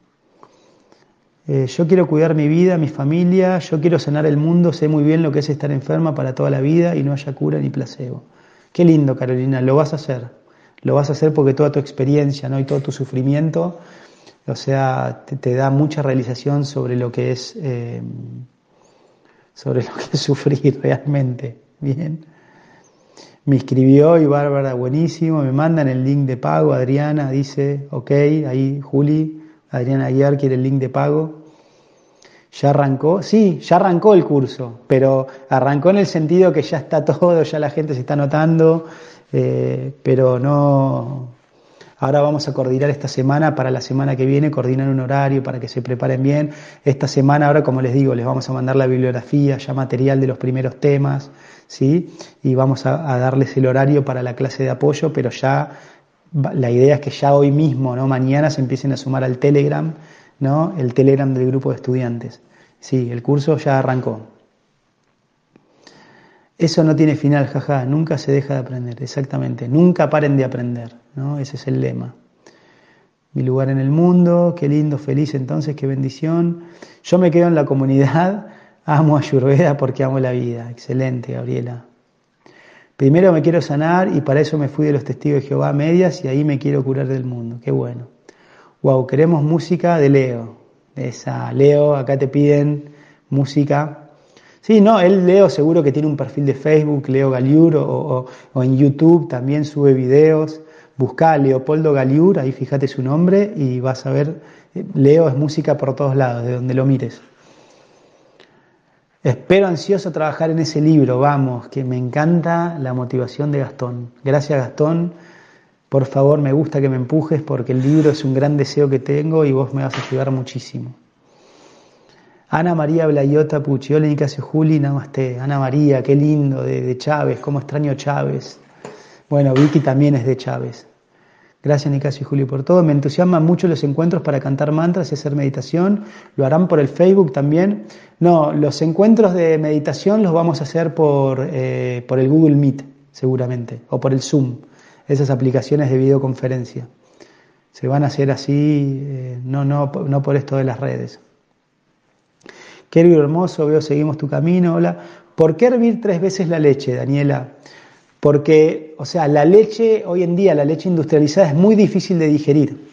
Eh, yo quiero cuidar mi vida, mi familia, yo quiero sanar el mundo, sé muy bien lo que es estar enferma para toda la vida y no haya cura ni placebo. Qué lindo, Carolina, lo vas a hacer. Lo vas a hacer porque toda tu experiencia ¿no? y todo tu sufrimiento, o sea, te, da mucha realización sobre lo que es eh, sobre lo que es sufrir realmente. Bien. Me escribió y Bárbara, buenísimo, me mandan el link de pago, Adriana dice, ok, ahí Juli, Adriana Aguiar quiere el link de pago. ¿Ya arrancó? Sí, ya arrancó el curso, pero arrancó en el sentido que ya está todo, ya la gente se está notando, eh, pero no... Ahora vamos a coordinar esta semana para la semana que viene, coordinar un horario para que se preparen bien. Esta semana, ahora como les digo, les vamos a mandar la bibliografía, ya material de los primeros temas, ¿sí? Y vamos a, a darles el horario para la clase de apoyo, pero ya la idea es que ya hoy mismo, ¿no? mañana se empiecen a sumar al Telegram, ¿no? el Telegram del grupo de estudiantes. Sí, el curso ya arrancó. Eso no tiene final, jaja, nunca se deja de aprender, exactamente, nunca paren de aprender, ¿no? ese es el lema. Mi lugar en el mundo, qué lindo, feliz entonces, qué bendición. Yo me quedo en la comunidad, amo a Yurveda porque amo la vida. Excelente, Gabriela. Primero me quiero sanar y para eso me fui de los testigos de Jehová medias y ahí me quiero curar del mundo. Qué bueno. Wow, queremos música de Leo. esa Leo, acá te piden música. Sí, no, él Leo seguro que tiene un perfil de Facebook, Leo Galiur, o, en YouTube también sube videos. Busca a Leopoldo Galiur, ahí fíjate su nombre y vas a ver, Leo es música por todos lados, de donde lo mires. Espero ansioso trabajar en ese libro, vamos, que me encanta la motivación de Gastón. Gracias Gastón, por favor me gusta que me empujes porque el libro es un gran deseo que tengo y vos me vas a ayudar muchísimo. Ana María Blayota Pucci, hola Nicasio Juli, namaste. Ana María, qué lindo, de, de Chávez, cómo extraño Chávez. Bueno, Vicky también es de Chávez. Gracias Nicasio y Julio por todo. Me entusiasman mucho los encuentros para cantar mantras y hacer meditación. ¿Lo harán por el Facebook también? No, los encuentros de meditación los vamos a hacer por, eh, por el Google Meet, seguramente, o por el Zoom, esas aplicaciones de videoconferencia. Se van a hacer así, eh, no, no, no por esto de las redes. Querido hermoso, veo seguimos tu camino. Hola. ¿Por qué hervir tres veces la leche, Daniela? Porque, o sea, la leche, hoy en día la leche industrializada es muy difícil de digerir.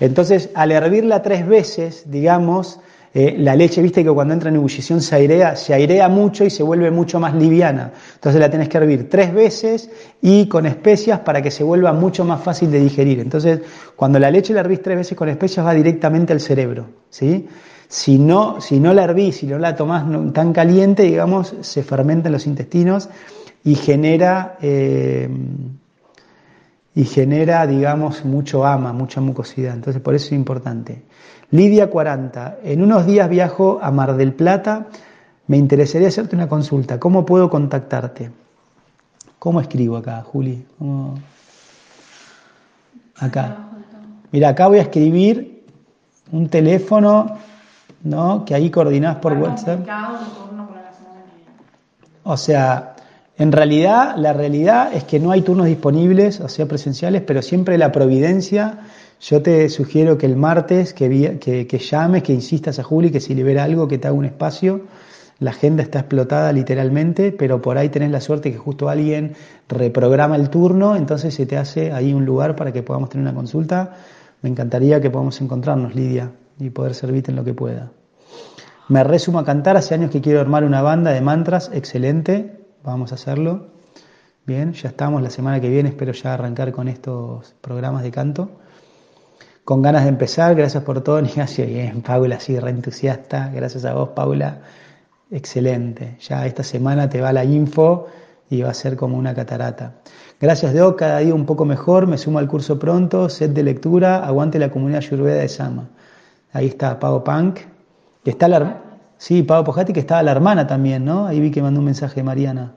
Entonces, al hervirla tres veces, digamos, eh, la leche, viste que cuando entra en ebullición se airea, se airea mucho y se vuelve mucho más liviana. Entonces la tenés que hervir tres veces y con especias para que se vuelva mucho más fácil de digerir. Entonces, cuando la leche la hervís tres veces con especias va directamente al cerebro, ¿sí? Si no, si no la hervís, si no la tomás tan caliente, digamos, se fermenta en los intestinos y genera, eh, y genera, digamos, mucho ama, mucha mucosidad. Entonces, por eso es importante. Lidia 40, en unos días viajo a Mar del Plata, me interesaría hacerte una consulta. ¿Cómo puedo contactarte? ¿Cómo escribo acá, Juli? Acá. Mira, acá voy a escribir un teléfono, ¿no? Que ahí coordinás por WhatsApp. O sea, en realidad, la realidad es que no hay turnos disponibles, o sea, presenciales, pero siempre la providencia. Yo te sugiero que el martes que, que, llames, que insistas a Juli, que si libera algo, que te haga un espacio. La agenda está explotada literalmente, pero por ahí tenés la suerte que justo alguien reprograma el turno, entonces se te hace ahí un lugar para que podamos tener una consulta. Me encantaría que podamos encontrarnos, Lidia, y poder servirte en lo que pueda. Me resumo a cantar, hace años que quiero armar una banda de mantras, excelente, vamos a hacerlo. Bien, ya estamos. La semana que viene, espero ya arrancar con estos programas de canto. con ganas de empezar, gracias por todo, Ignacio, bien, Paula, sí, reentusiasta, gracias a vos, Paula, excelente, ya esta semana te va la info y va a ser como una catarata. Gracias, Deo, cada día un poco mejor, me sumo al curso pronto, set de lectura, aguante la comunidad Yurveda de Sama. Ahí está Pavo Punk, está la... Sí, Pavo Pojati, que estaba la hermana también, ¿no? Ahí vi que mandó un mensaje de Mariana.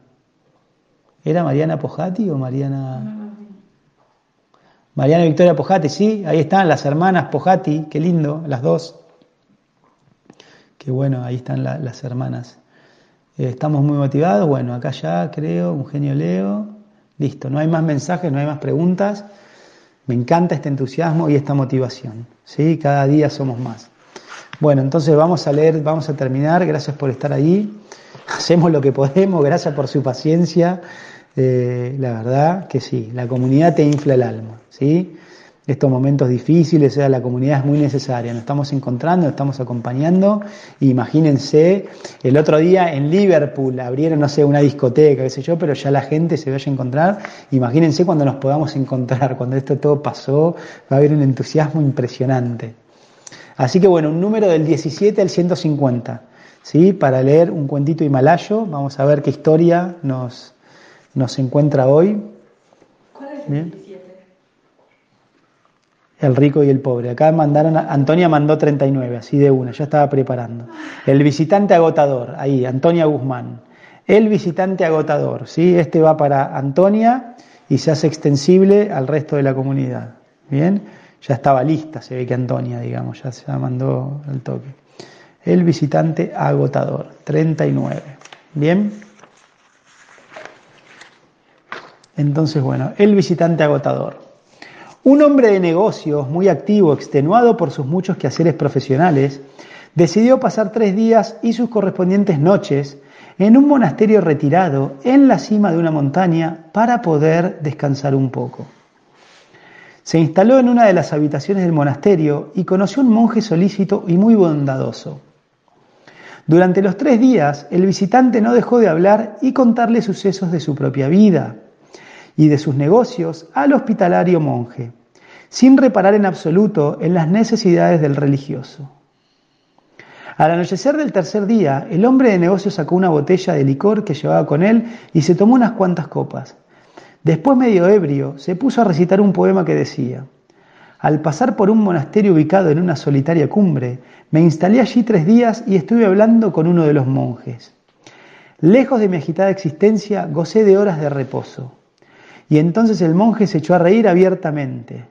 ¿Era Mariana Pojati o Mariana...? Mariana Victoria Pojati, sí, ahí están las hermanas Pojati, qué lindo, las dos. Qué bueno, ahí están las hermanas. Eh, estamos muy motivados, bueno, acá ya creo, un genio Leo. Listo, no hay más mensajes, no hay más preguntas. Me encanta este entusiasmo y esta motivación. ¿sí? Cada día somos más. Bueno, entonces vamos a leer, vamos a terminar. Gracias por estar ahí. Hacemos lo que podemos, gracias por su paciencia. Eh, la verdad que sí, la comunidad te infla el alma. ¿sí? estos momentos difíciles, la comunidad es muy necesaria, nos estamos encontrando, nos estamos acompañando. Imagínense, el otro día en Liverpool abrieron, no sé, una discoteca, qué sé yo, pero ya la gente se vaya a encontrar. Imagínense cuando nos podamos encontrar, cuando esto todo pasó, va a haber un entusiasmo impresionante. Así que bueno, un número del 17 al 150, ¿sí? Para leer un cuentito himalayo, vamos a ver qué historia nos, nos encuentra hoy. ¿Cuál es el el rico y el pobre. Acá mandaron, Antonia mandó 39, así de una, ya estaba preparando. El visitante agotador, ahí, Antonia Guzmán. El visitante agotador, ¿sí? Este va para Antonia y se hace extensible al resto de la comunidad. Bien, ya estaba lista, se ve que Antonia, digamos, ya se mandó el toque. El visitante agotador, 39. Bien. Entonces, bueno, el visitante agotador. Un hombre de negocios muy activo, extenuado por sus muchos quehaceres profesionales, decidió pasar tres días y sus correspondientes noches en un monasterio retirado en la cima de una montaña para poder descansar un poco. Se instaló en una de las habitaciones del monasterio y conoció un monje solícito y muy bondadoso. Durante los tres días, el visitante no dejó de hablar y contarle sucesos de su propia vida, y de sus negocios al hospitalario monje, sin reparar en absoluto en las necesidades del religioso. Al anochecer del tercer día, el hombre de negocios sacó una botella de licor que llevaba con él y se tomó unas cuantas copas. Después, medio ebrio, se puso a recitar un poema que decía, Al pasar por un monasterio ubicado en una solitaria cumbre, me instalé allí tres días y estuve hablando con uno de los monjes. Lejos de mi agitada existencia, gocé de horas de reposo. Y entonces el monje se echó a reír abiertamente.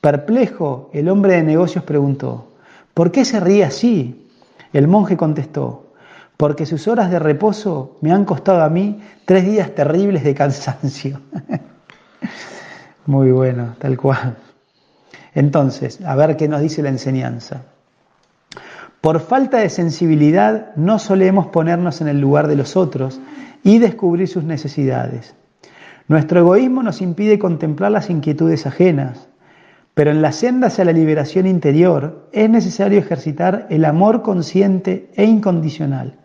Perplejo, el hombre de negocios preguntó, ¿por qué se ríe así? El monje contestó, porque sus horas de reposo me han costado a mí tres días terribles de cansancio. Muy bueno, tal cual. Entonces, a ver qué nos dice la enseñanza. Por falta de sensibilidad no solemos ponernos en el lugar de los otros y descubrir sus necesidades. Nuestro egoísmo nos impide contemplar las inquietudes ajenas, pero en la senda hacia la liberación interior es necesario ejercitar el amor consciente e incondicional,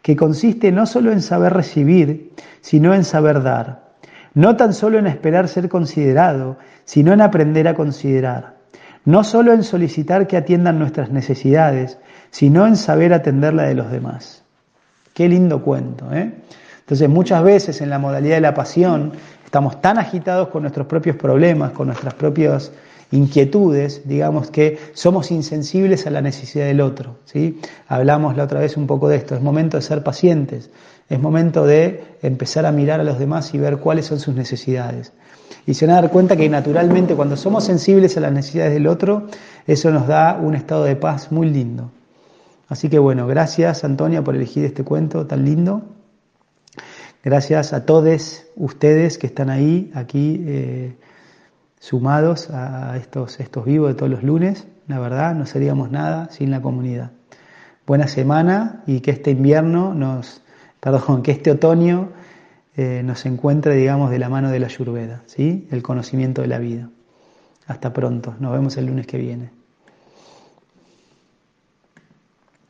que consiste no solo en saber recibir, sino en saber dar, no tan solo en esperar ser considerado, sino en aprender a considerar, no solo en solicitar que atiendan nuestras necesidades, sino en saber atender la de los demás. Qué lindo cuento, ¿eh? Entonces muchas veces en la modalidad de la pasión estamos tan agitados con nuestros propios problemas, con nuestras propias inquietudes, digamos que somos insensibles a la necesidad del otro. ¿sí? Hablamos la otra vez un poco de esto, es momento de ser pacientes, es momento de empezar a mirar a los demás y ver cuáles son sus necesidades. Y se van a dar cuenta que naturalmente cuando somos sensibles a las necesidades del otro, eso nos da un estado de paz muy lindo. Así que bueno, gracias Antonia por elegir este cuento tan lindo. Gracias a todos ustedes que están ahí, aquí eh, sumados a estos, estos vivos de todos los lunes. La verdad, no seríamos nada sin la comunidad. Buena semana y que este invierno nos, perdón, que este otoño eh, nos encuentre, digamos, de la mano de la Ayurveda, ¿sí? El conocimiento de la vida. Hasta pronto, nos vemos el lunes que viene.